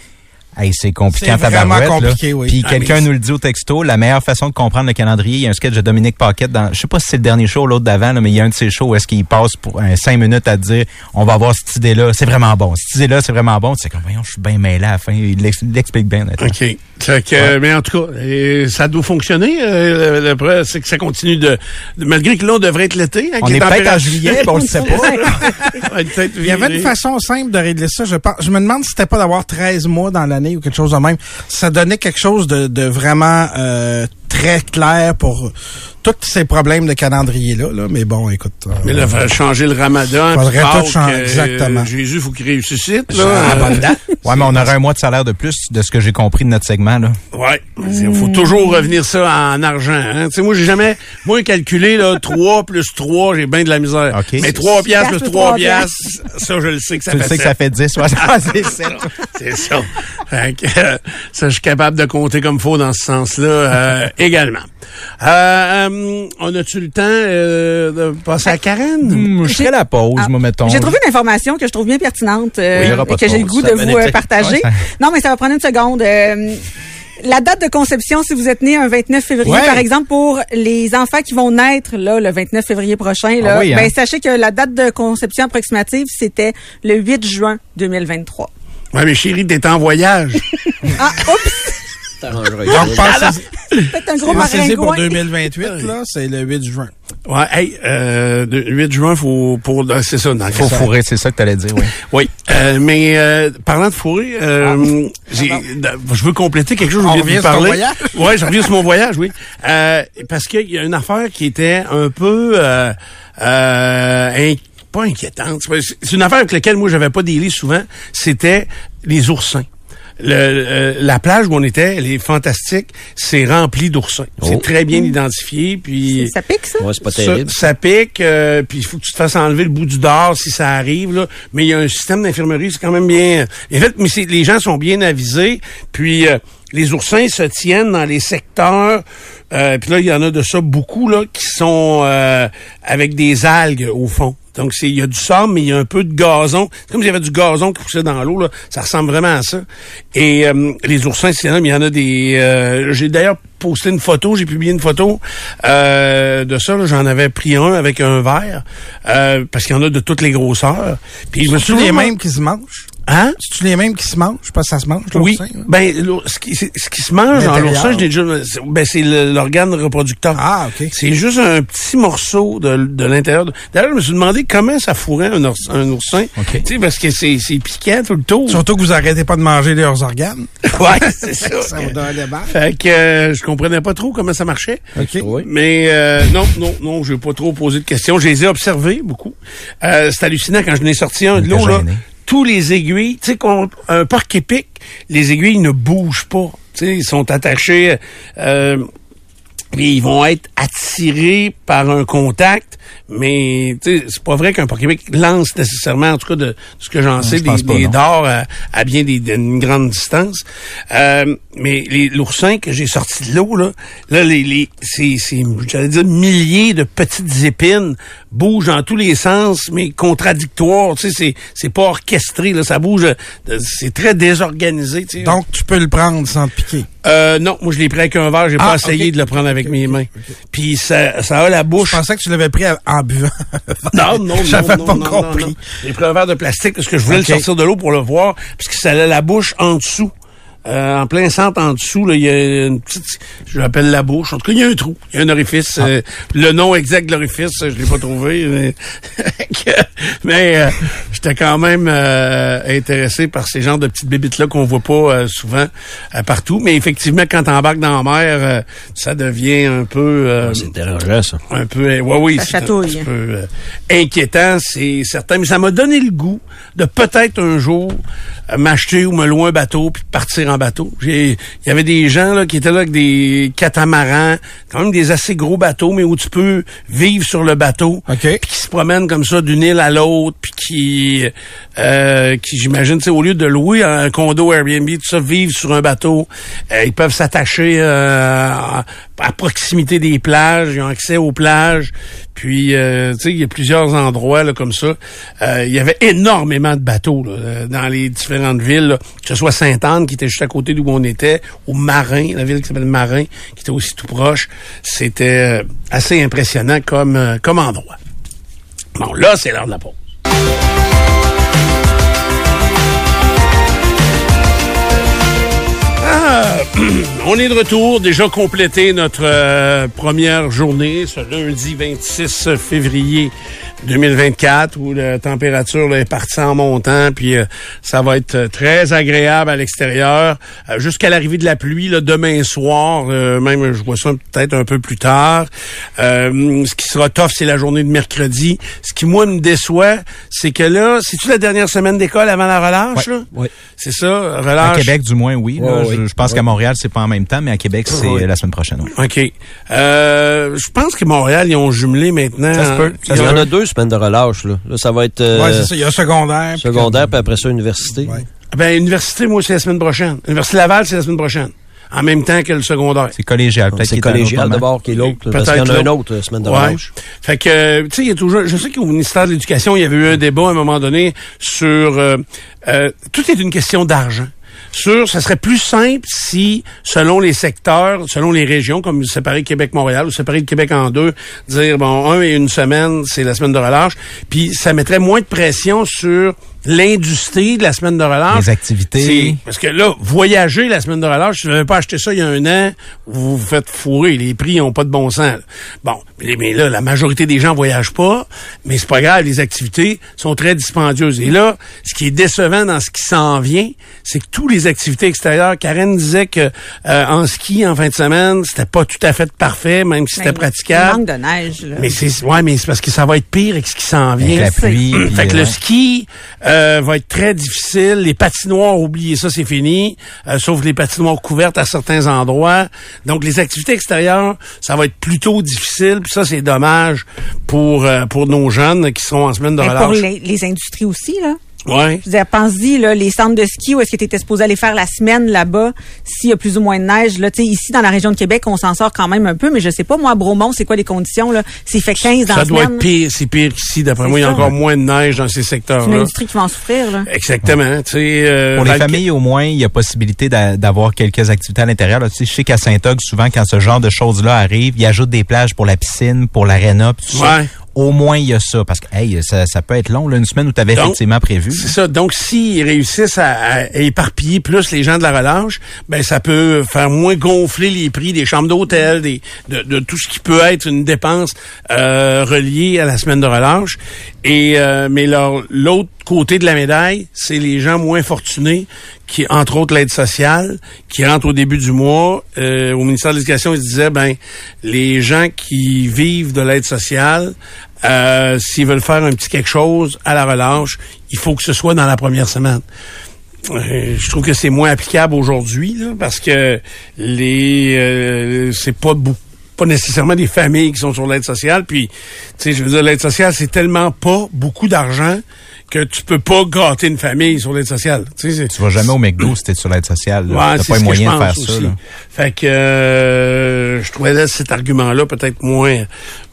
[SPEAKER 4] Hey, c'est compliqué
[SPEAKER 5] C'est
[SPEAKER 4] en
[SPEAKER 5] vraiment
[SPEAKER 4] tabarouette, là.
[SPEAKER 5] compliqué, oui.
[SPEAKER 4] Puis
[SPEAKER 1] Ah,
[SPEAKER 4] quelqu'un nous le dit au texto, la meilleure façon de comprendre le calendrier, il y a un sketch de Dominique Paquette dans, je sais pas si c'est le dernier show ou l'autre d'avant, là, mais il y a un de ses shows où est-ce qu'il passe pour un cinq minutes à dire, on va avoir cette idée-là, c'est vraiment bon. Cette idée-là, c'est vraiment bon. C'est comme, voyons, je suis bien mêlé à la fin. Il l'ex- il l'explique bien.
[SPEAKER 1] OK. Fait que, Mais en tout cas, ça doit fonctionner. Euh, le- c'est que ça continue de, de- Malgré que là, on devrait être l'été. hein,
[SPEAKER 4] On est peut-être en juillet, ben, on le sait pas.
[SPEAKER 5] Il y avait une façon simple de régler ça, je pense. Je me demande si c'était pas d'avoir 13 mois dans l'année ou quelque chose de même. Ça donnait quelque chose de, de vraiment euh, très clair pour tous ces problèmes de calendrier-là. Là. Mais bon, écoute. euh,
[SPEAKER 1] Mais là, il faudrait changer le ramadan.
[SPEAKER 5] Faudrait tout changer,
[SPEAKER 1] euh,
[SPEAKER 5] exactement.
[SPEAKER 1] Jésus, il faut qu'il ressuscite. Là.
[SPEAKER 5] bonne date.
[SPEAKER 4] Ouais, mais on aurait un mois de salaire de plus de ce que j'ai compris de notre segment, là.
[SPEAKER 1] Ouais, il faut toujours revenir ça en argent. Hein. Tu sais, moi, j'ai jamais, moi, calculé, là, 3 plus 3, j'ai bien de la misère.
[SPEAKER 4] OK.
[SPEAKER 1] Mais 3 piastres plus
[SPEAKER 3] plus
[SPEAKER 1] 3
[SPEAKER 3] trois
[SPEAKER 1] piastres, ça, je le sais que ça
[SPEAKER 4] Tu
[SPEAKER 1] fait
[SPEAKER 4] sais que ça fait 10, ouais, ça, c'est sept.
[SPEAKER 1] C'est ça. Fait que, euh, ça, je suis capable de compter comme faut dans ce sens-là euh, également. Euh, euh, on a-tu le temps euh, de passer à Karen?
[SPEAKER 4] Hum, je ferai la pause,
[SPEAKER 3] Ah,
[SPEAKER 4] moi, mettons.
[SPEAKER 3] J'ai trouvé une information que je trouve bien pertinente euh,
[SPEAKER 4] Oui, il y aura pas
[SPEAKER 3] et que j'ai le goût
[SPEAKER 2] Ça
[SPEAKER 3] de vous euh, partager.
[SPEAKER 4] Ouais, ça-
[SPEAKER 3] Non, mais ça va prendre une seconde. Euh, la date de conception, si vous êtes né un 29 février,
[SPEAKER 5] Ouais.
[SPEAKER 3] par exemple, pour les enfants qui vont naître là le 29 février prochain, là,
[SPEAKER 4] Ah oui, hein?
[SPEAKER 3] ben sachez que la date de conception approximative, c'était le 8 juin 2023.
[SPEAKER 1] Ouais, mais chérie, t'es en voyage.
[SPEAKER 3] Ah, oups!
[SPEAKER 2] T'arrangeras.
[SPEAKER 5] Donc, pensez-
[SPEAKER 3] Faites un gros
[SPEAKER 5] pensez-y pour
[SPEAKER 3] maringouin.
[SPEAKER 5] 2028, là, c'est le 8 juin.
[SPEAKER 1] Ouais, hey, euh, le 8 juin, faut pour euh, c'est ça, dans le
[SPEAKER 4] Faut fourrer, c'est ça que t'allais dire, oui.
[SPEAKER 1] Oui, euh, mais euh, parlant de fourrer, euh, j'ai- d- je veux compléter quelque chose.
[SPEAKER 5] Revient sur ton
[SPEAKER 1] parler.
[SPEAKER 5] voyage?
[SPEAKER 1] Ouais, je reviens sur mon voyage, oui. Euh, parce qu'il y a une affaire qui était un peu euh, euh, pas inquiétante. C'est une affaire avec laquelle moi j'avais pas délai souvent. C'était les oursins. Le, euh, la plage où on était, elle est fantastique. C'est rempli d'oursins. C'est très bien identifié. Puis
[SPEAKER 3] Ça pique, ça?
[SPEAKER 2] Ouais, c'est pas
[SPEAKER 1] ça,
[SPEAKER 2] terrible.
[SPEAKER 1] ça pique, euh, puis il faut que tu te fasses enlever le bout du dard si ça arrive. Là. Mais il y a un système d'infirmerie, c'est quand même bien. En fait, mais c'est- les gens sont bien avisés. Puis euh, les oursins se tiennent dans les secteurs. Euh, puis là, il y en a de ça beaucoup là qui sont euh, avec des algues au fond. Donc, c'est il y a du sable, mais il y a un peu de gazon. C'est comme s'il y avait du gazon qui poussait dans l'eau. là. Ça ressemble vraiment à ça. Et euh, les oursins, c'est là, mais il y en a des... euh, J'ai d'ailleurs posté une photo, j'ai publié une photo euh, de ça. là. J'en avais pris un avec un verre, euh, parce qu'il y en a de toutes les grosseurs. Puis je me suis
[SPEAKER 5] les mêmes qui se mangent?
[SPEAKER 1] Hein?
[SPEAKER 5] C'est-tu les mêmes qui se mangent? Je pense que ça se mange,
[SPEAKER 1] Oui. Ben, ce qui, c'est- ce qui se mange dans l'oursin, je l'ai déjà, c'est- ben, c'est l'organe reproducteur.
[SPEAKER 5] Ah, OK.
[SPEAKER 1] C'est juste un petit morceau de, de l'intérieur. de- D'ailleurs, je me suis demandé comment ça fourrait un, ours- un oursin.
[SPEAKER 4] OK.
[SPEAKER 1] Tu sais, parce que c'est, c'est piquant tout le tour.
[SPEAKER 5] Surtout que vous arrêtez pas de manger leurs organes.
[SPEAKER 1] Ouais, c'est ça.
[SPEAKER 5] ça vous donne des barres.
[SPEAKER 1] Fait que euh, je comprenais pas trop comment ça marchait.
[SPEAKER 5] OK.
[SPEAKER 2] Oui.
[SPEAKER 1] Mais euh, non, non, non, je vais pas trop poser de questions. Je les ai observés beaucoup. Euh, c'est hallucinant quand je n'ai sorti un de l'eau là. Tous les aiguilles, tu sais, un porc épic, les aiguilles ne bougent pas. Tu sais, ils sont attachés. Euh, et ils vont être attirés par un contact, mais c'est pas vrai qu'un Pokémon lance nécessairement, en tout cas de, de ce que j'en sais, des, des dards à, à bien des, d'une grande distance. Euh, mais les l'oursin que j'ai sorti de l'eau, là, là, les, les c'est, c'est, j'allais dire milliers de petites épines bougent dans tous les sens, mais contradictoires. Tu sais, c'est, c'est pas orchestré, là, ça bouge, euh, c'est très désorganisé. Tu sais.
[SPEAKER 5] Donc, tu peux le prendre sans te piquer.
[SPEAKER 1] Euh, non, moi je l'ai pris avec un verre, j'ai
[SPEAKER 5] Ah,
[SPEAKER 1] pas essayé
[SPEAKER 5] ok.
[SPEAKER 1] de le prendre avec mes mains. Puis ça, ça a la bouche.
[SPEAKER 5] Je pensais que tu l'avais pris à- en buvant.
[SPEAKER 1] Non, non, non,
[SPEAKER 5] J'avais
[SPEAKER 1] non,
[SPEAKER 5] pas
[SPEAKER 1] non,
[SPEAKER 5] compris.
[SPEAKER 1] J'ai pris un verre de plastique parce que je voulais le sortir de l'eau pour le voir, parce que ça a la bouche en dessous. Euh, en plein centre, en dessous, là, il y a une petite, je l'appelle la bouche. En tout cas, il y a un trou, il y a un orifice.
[SPEAKER 5] Ah.
[SPEAKER 1] Euh, le nom exact de l'orifice, je l'ai pas trouvé. Mais, mais, euh, j'étais quand même euh, intéressé par ces genres de petites bébites là qu'on voit pas euh, souvent euh, partout. Mais effectivement, quand t'embarques dans la mer, euh, ça devient un peu. euh,
[SPEAKER 2] C'est dérangeant, ça.
[SPEAKER 1] un peu, euh, ouais, oui,
[SPEAKER 3] Ça
[SPEAKER 1] c'est un petit peu euh, inquiétant, c'est certain. Mais ça m'a donné le goût de peut-être un jour m'acheter ou me louer un bateau puis partir en bateau. J'ai, il y avait des gens là qui étaient là avec des catamarans, quand même des assez gros bateaux, mais où tu peux vivre sur le bateau,
[SPEAKER 5] OK.
[SPEAKER 1] puis qui se promènent comme ça d'une île à l'autre, puis qui, euh, qui j'imagine, au lieu de louer un condo Airbnb, tout ça, vivre sur un bateau, euh, ils peuvent s'attacher euh, à proximité des plages, ils ont accès aux plages. Puis, euh, tu sais, il y a plusieurs endroits là, comme ça. Euh, il y avait énormément de bateaux là, euh, dans les différentes villes, là, que ce soit Sainte-Anne, qui était juste à côté d'où on était, ou Marin, la ville qui s'appelle Marin, qui était aussi tout proche. C'était euh, assez impressionnant comme, euh, comme endroit. Bon, là, c'est l'heure de la pause. Ah, on est de retour, déjà complété notre euh, première journée, ce lundi 26 février 2024, où la température là, est partie en montant, puis euh, ça va être euh, très agréable à l'extérieur, euh, jusqu'à l'arrivée de la pluie là, demain soir, euh, même je vois ça peut-être un peu plus tard. Euh, ce qui sera tough, c'est la journée de mercredi. Ce qui, moi, me déçoit, c'est que là, c'est-tu la dernière semaine d'école avant la relâche? là?
[SPEAKER 2] Ouais.
[SPEAKER 1] C'est ça,
[SPEAKER 4] À
[SPEAKER 1] relâche.
[SPEAKER 4] Québec, du moins, oui.
[SPEAKER 2] Ouais,
[SPEAKER 4] je,
[SPEAKER 2] oui.
[SPEAKER 4] je pense qu'à Montréal, c'est pas en même temps, mais à Québec, c'est la semaine prochaine. oui.
[SPEAKER 1] OK. Euh, je pense que Montréal, ils ont jumelé maintenant.
[SPEAKER 4] Ça se peut. Ça
[SPEAKER 2] Il y
[SPEAKER 1] Ils
[SPEAKER 2] en a deux semaines de relâche. Là, là ça va être euh,
[SPEAKER 5] Ouais, c'est ça. Il y a secondaire.
[SPEAKER 2] secondaire, puis après ça, université.
[SPEAKER 5] Ouais.
[SPEAKER 1] Ben, université, moi, c'est la semaine prochaine. Université Laval, c'est la semaine prochaine. En même temps que le secondaire.
[SPEAKER 4] C'est collégial. Peut-être
[SPEAKER 2] C'est collégial d'abord qui est l'autre.
[SPEAKER 1] Peut-être
[SPEAKER 2] Parce qu'il y en a un autre, euh, semaine de
[SPEAKER 1] Ouais.
[SPEAKER 2] relâche.
[SPEAKER 1] Fait que, euh, tu sais, il y a toujours, je sais qu'au ministère de l'Éducation, il y avait eu un débat à un moment donné sur, euh, euh, tout est une question d'argent. Sur, ça serait plus simple si, selon les secteurs, selon les régions, comme séparer Québec-Montréal ou séparer le Québec en deux, dire, bon, un et une semaine, c'est la semaine de relâche, puis ça mettrait moins de pression sur l'industrie de la semaine de relâche.
[SPEAKER 4] Les activités.
[SPEAKER 1] Parce que là, voyager la semaine de relâche, si vous n'avez pas acheté ça il y a un an, vous vous faites fourrer. Les prix n'ont pas de bon sens. là. Bon, mais, mais là, la majorité des gens voyagent pas, mais c'est pas grave, les activités sont très dispendieuses. Et là, ce qui est décevant dans ce qui s'en vient, c'est que tous les activités extérieures, Karen disait que euh, en ski, en fin de semaine, c'était pas tout à fait parfait, même si c'était
[SPEAKER 3] Ben,
[SPEAKER 1] praticable.
[SPEAKER 3] Il manque de neige, là.
[SPEAKER 1] Mais c'est ouais, mais c'est parce que ça va être pire avec ce qui s'en
[SPEAKER 4] Avec
[SPEAKER 1] vient.
[SPEAKER 4] la pluie.
[SPEAKER 1] Fait que
[SPEAKER 4] euh,
[SPEAKER 1] le ski euh, va être très difficile. Les patinoires, oubliez ça, c'est fini. Euh, sauf les patinoires couvertes à certains endroits. Donc les activités extérieures, ça va être plutôt difficile. Puis ça, c'est dommage pour euh, pour nos jeunes qui seront en semaine de
[SPEAKER 3] pour
[SPEAKER 1] relâche.
[SPEAKER 3] les, les industries aussi, là.
[SPEAKER 1] Ouais.
[SPEAKER 3] Je veux dire, pense-y, là, les centres de ski, où est-ce que tu étais supposé aller faire la semaine là-bas, s'il y a plus ou moins de neige, là, tu sais, ici, dans la région de Québec, on s'en sort quand même un peu, mais je sais pas, moi, à Bromont, c'est quoi les conditions, là? S'il fait 15 dans
[SPEAKER 1] Ça
[SPEAKER 3] la
[SPEAKER 1] doit
[SPEAKER 3] semaine,
[SPEAKER 1] être pire, c'est pire qu'ici. D'après moi, il y a encore moins de neige dans ces
[SPEAKER 3] c'est une
[SPEAKER 1] secteurs-là.
[SPEAKER 3] industrie qui va en souffrir, là.
[SPEAKER 1] Exactement. Tu sais, euh,
[SPEAKER 4] Pour les familles, au moins, il y a possibilité d'a- d'avoir quelques activités à l'intérieur. là. Tu sais, je sais qu'à Saint-Og, souvent, quand ce genre de choses-là arrive, ils ajoutent des plages pour la piscine, pour l'aréna, puis tout ça. Au moins, il y a ça. Parce que, hey, ça, ça peut être long, là, une semaine où tu avais
[SPEAKER 1] Donc,
[SPEAKER 4] effectivement prévu.
[SPEAKER 1] C'est ça. Donc, s'ils réussissent à, à éparpiller plus les gens de la relâche, ben ça peut faire moins gonfler les prix des chambres d'hôtel, des de, de tout ce qui peut être une dépense euh, reliée à la semaine de relâche. Et euh, mais l'autre côté de la médaille, c'est les gens moins fortunés qui, entre autres l'aide sociale, qui rentrent au début du mois. Euh, au ministère de l'Éducation, ils se disaient, ben les gens qui vivent de l'aide sociale, euh, s'ils veulent faire un petit quelque chose à la relâche, il faut que ce soit dans la première semaine. Euh, je trouve que c'est moins applicable aujourd'hui parce que les euh, c'est pas beaucoup pas nécessairement des familles qui sont sur l'aide sociale puis tu sais je veux dire l'aide sociale c'est tellement pas beaucoup d'argent que tu peux pas gâter une famille sur l'aide sociale tu sais
[SPEAKER 4] Tu vas jamais au McDo si t'es sur l'aide sociale.
[SPEAKER 1] Ouais,
[SPEAKER 4] T'as pas moyens de faire ça. là.
[SPEAKER 1] Fait que euh, je trouvais là, cet argument-là peut-être moins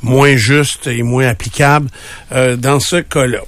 [SPEAKER 1] moins juste et moins applicable euh, dans ce cas-là.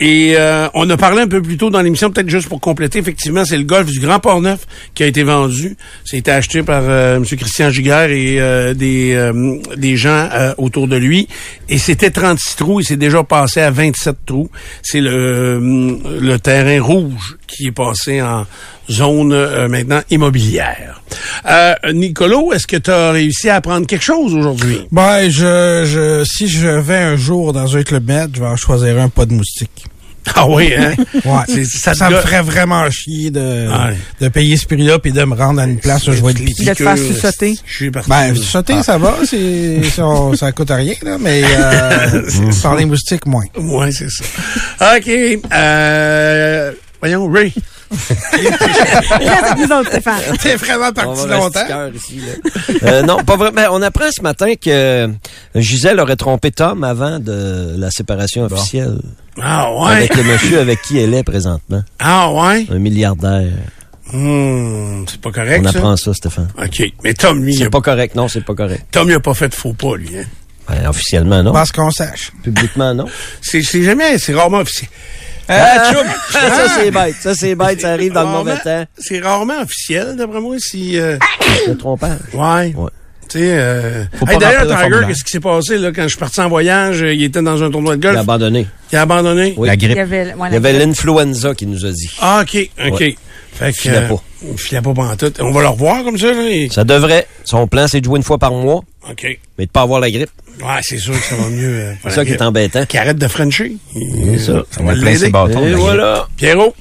[SPEAKER 1] Et euh, on a parlé un peu plus tôt dans l'émission, peut-être juste pour compléter, effectivement, c'est le golf du Grand Port-Neuf qui a été vendu. Été acheté par euh, M. Christian Giguère et euh, des, euh, des gens euh, autour de lui. Et c'était 36 trous, il s'est déjà passé à 27 trous. C'est le, euh, le terrain rouge qui est passé en zone euh, maintenant immobilière. Euh, Nicolo, est-ce que tu as réussi à apprendre quelque chose aujourd'hui?
[SPEAKER 5] Ben, je, je, si je vais un jour dans un club med, je vais en choisir un pas de moustique.
[SPEAKER 1] Ah oui, hein?
[SPEAKER 5] Ouais.
[SPEAKER 1] Ça
[SPEAKER 5] me ferait vraiment chier de,
[SPEAKER 1] Ouais.
[SPEAKER 5] de payer ce prix-là puis de me rendre à une place où je vais être piqué.
[SPEAKER 3] De te faire suçoter?
[SPEAKER 1] Je suis parti.
[SPEAKER 5] Ben, sauter, ça va, c'est, ça, ça coûte rien, là, mais, euh, par les moustiques, moins.
[SPEAKER 1] Ouais, c'est ça. OK. Euh, voyons, Ray.
[SPEAKER 3] Reste avec nous autres, Stéphane.
[SPEAKER 5] T'es vraiment
[SPEAKER 2] On
[SPEAKER 5] parti
[SPEAKER 2] va
[SPEAKER 5] longtemps.
[SPEAKER 2] ici, là. Euh, non, pas vrai. Ben, on apprend ce matin que Gisèle aurait trompé Tom avant de la séparation officielle.
[SPEAKER 1] Ah ouais?
[SPEAKER 2] Avec le monsieur avec qui elle est présentement.
[SPEAKER 1] Ah ouais?
[SPEAKER 2] Un milliardaire.
[SPEAKER 1] Hmm, c'est pas correct,
[SPEAKER 2] On apprend ça, Stéphane.
[SPEAKER 1] OK. Mais Tom, lui,
[SPEAKER 2] C'est
[SPEAKER 1] a,
[SPEAKER 2] pas correct. Non, c'est pas correct.
[SPEAKER 1] Tom, il a pas fait de faux pas, lui. Hein?
[SPEAKER 2] Ben, officiellement, non.
[SPEAKER 5] Parce qu'on sache.
[SPEAKER 2] Publiquement, non.
[SPEAKER 1] C'est c'est jamais, c'est rarement officiel.
[SPEAKER 2] Ah, ça, c'est bête. Ça, c'est bête. Ça arrive dans le mauvais temps.
[SPEAKER 1] C'est rarement officiel, d'après moi, si... euh,
[SPEAKER 2] Le trompage.
[SPEAKER 1] ouais.
[SPEAKER 2] Ouais.
[SPEAKER 1] Tu sais, euh... Hey, D'ailleurs, Tiger, qu'est-ce qui s'est passé, là, quand je suis parti en voyage, euh, il était dans un tournoi de
[SPEAKER 2] Il a
[SPEAKER 1] golf,
[SPEAKER 2] abandonné.
[SPEAKER 1] il a abandonné?
[SPEAKER 2] Oui.
[SPEAKER 4] La
[SPEAKER 3] Il y
[SPEAKER 4] grippe.
[SPEAKER 3] avait, ouais,
[SPEAKER 2] Il y avait l'influenza qui nous a dit.
[SPEAKER 1] Ah, OK, OK.
[SPEAKER 2] Ouais.
[SPEAKER 1] Fait que...
[SPEAKER 2] filait
[SPEAKER 1] euh,
[SPEAKER 2] pas.
[SPEAKER 1] Il filait pas pantoute. On va le revoir comme ça, là? et-
[SPEAKER 2] Ça devrait. Son plan, c'est de jouer une fois par mois,
[SPEAKER 1] OK.
[SPEAKER 2] mais de pas avoir la grippe.
[SPEAKER 1] Ouais, c'est sûr que ça va mieux. euh,
[SPEAKER 2] C'est ça qui est embêtant.
[SPEAKER 1] Qui arrête de Frencher.
[SPEAKER 2] C'est ça.
[SPEAKER 4] Ça va plein ses
[SPEAKER 1] l'aider.
[SPEAKER 4] bâtons.
[SPEAKER 2] Et voilà.
[SPEAKER 1] Pierrot?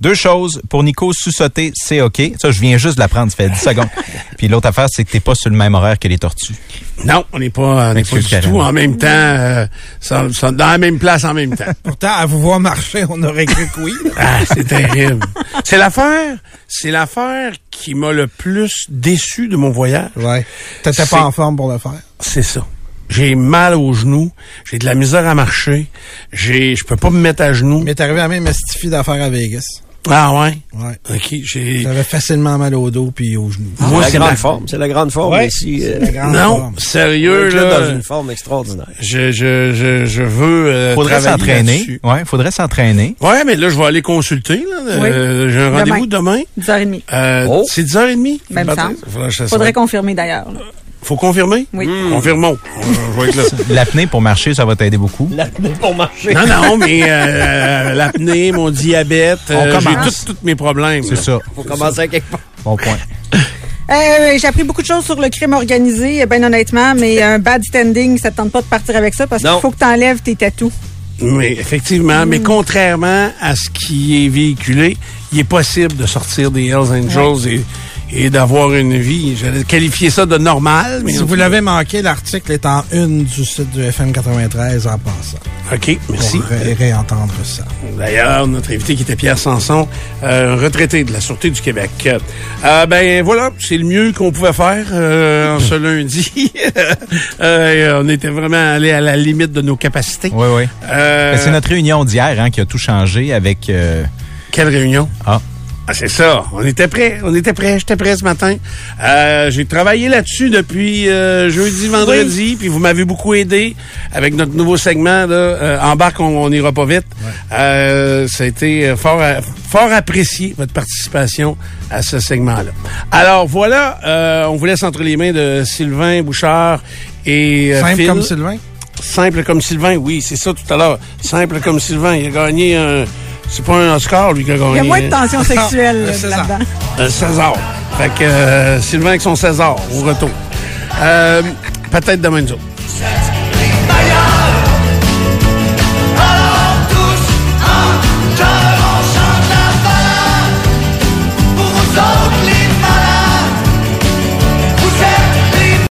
[SPEAKER 4] Deux choses. Pour Nico, sous-sauter, c'est OK. Ça, je viens juste de l'apprendre, ça fait 10 secondes. Puis l'autre affaire, c'est que t'es pas sur le même horaire que les tortues.
[SPEAKER 1] Non, on n'est pas, on n'est pas du tout en même temps, euh, ça- ça- dans la même place en même temps.
[SPEAKER 5] Pourtant, à vous voir marcher, on aurait cru que oui. là.
[SPEAKER 1] Ah, c'est terrible. C'est l'affaire, c'est l'affaire qui m'a le plus déçu de mon voyage.
[SPEAKER 5] Ouais. T'étais
[SPEAKER 1] C'est-
[SPEAKER 5] pas en forme pour le faire.
[SPEAKER 1] C'est ça. J'ai mal aux genoux, j'ai de la misère à marcher, j'ai, je peux pas me mettre à genoux.
[SPEAKER 5] Mais t'es arrivé à même estifie d'affaires à Vegas.
[SPEAKER 1] Ah ouais?
[SPEAKER 5] Ouais.
[SPEAKER 1] Ok, j'ai.
[SPEAKER 5] T'avais facilement mal au dos puis aux genoux.
[SPEAKER 1] Moi,
[SPEAKER 2] la
[SPEAKER 1] c'est
[SPEAKER 2] grande
[SPEAKER 1] ma-
[SPEAKER 2] forme. C'est la grande forme
[SPEAKER 5] Ouais,
[SPEAKER 2] ici. euh,
[SPEAKER 5] la grande
[SPEAKER 1] Non,
[SPEAKER 5] forme.
[SPEAKER 1] sérieux là.
[SPEAKER 2] dans une forme extraordinaire.
[SPEAKER 1] Je, je, je, je veux euh,
[SPEAKER 4] Faudrait s'entraîner. Ouais, faudrait s'entraîner.
[SPEAKER 1] Ouais, mais là, je vais aller consulter. Là.
[SPEAKER 3] Oui.
[SPEAKER 1] Euh, j'ai un rendez-vous demain.
[SPEAKER 3] 10h30.
[SPEAKER 1] Euh,
[SPEAKER 2] Oh.
[SPEAKER 1] C'est 10h30?
[SPEAKER 3] Ben, me semble.
[SPEAKER 1] Faudrait,
[SPEAKER 3] Faudrait confirmer d'ailleurs.
[SPEAKER 1] Faut confirmer?
[SPEAKER 3] Oui.
[SPEAKER 1] Confirmons. Être là.
[SPEAKER 4] L'apnée pour marcher, ça va t'aider beaucoup.
[SPEAKER 2] L'apnée pour marcher.
[SPEAKER 1] Non, non, mais euh, l'apnée, mon diabète, euh, j'ai tous tous mes problèmes.
[SPEAKER 4] C'est ça.
[SPEAKER 2] Faut commencer à quelque part.
[SPEAKER 4] Bon point.
[SPEAKER 3] Euh, j'ai appris beaucoup de choses sur le crime organisé, ben honnêtement, mais un bad standing, ça te tente pas de partir avec ça parce qu'il faut que tu enlèves tes tatous.
[SPEAKER 1] Mais effectivement, mais contrairement à ce qui est véhiculé, il est possible de sortir des Hells Angels et, et d'avoir une vie. J'allais qualifier ça de normal, mais
[SPEAKER 5] Si vous l'avez manqué, l'article est en une du site du FM 93 en passant.
[SPEAKER 1] OK, merci.
[SPEAKER 5] Pour ré- réentendre ça.
[SPEAKER 1] D'ailleurs, notre invité qui était Pierre Sanson, euh, retraité de la Sûreté du Québec. Euh, ben voilà, c'est le mieux qu'on pouvait faire euh, en ce lundi. Euh, on était vraiment allé à la limite de nos capacités.
[SPEAKER 4] Oui, oui.
[SPEAKER 1] Euh,
[SPEAKER 4] Ben, C'est notre réunion d'hier hein, qui a tout changé avec... euh,
[SPEAKER 1] Quelle réunion?
[SPEAKER 4] Ah,
[SPEAKER 1] Ah, c'est ça. On était prêts. On était prêts. J'étais prêt ce matin. Euh, j'ai travaillé là-dessus depuis euh, jeudi, vendredi, puis vous m'avez beaucoup aidé avec notre nouveau segment. Là, euh, embarque, on n'ira pas vite. Euh, ça a été fort, à- fort apprécié, votre participation à ce segment-là. Alors voilà, euh, on vous laisse entre les mains de Sylvain Bouchard et
[SPEAKER 5] Simple
[SPEAKER 1] Phil.
[SPEAKER 5] comme Sylvain?
[SPEAKER 1] Simple comme Sylvain, oui, c'est ça tout à l'heure. Simple comme Sylvain. Il a gagné un... C'est pas un Oscar, lui, qui a gagné.
[SPEAKER 3] Il y a moins de tension sexuelle
[SPEAKER 5] César.
[SPEAKER 3] là-dedans.
[SPEAKER 1] Un César. Fait que euh, Sylvain avec son César au retour. Euh, Peut-être demain nous autres.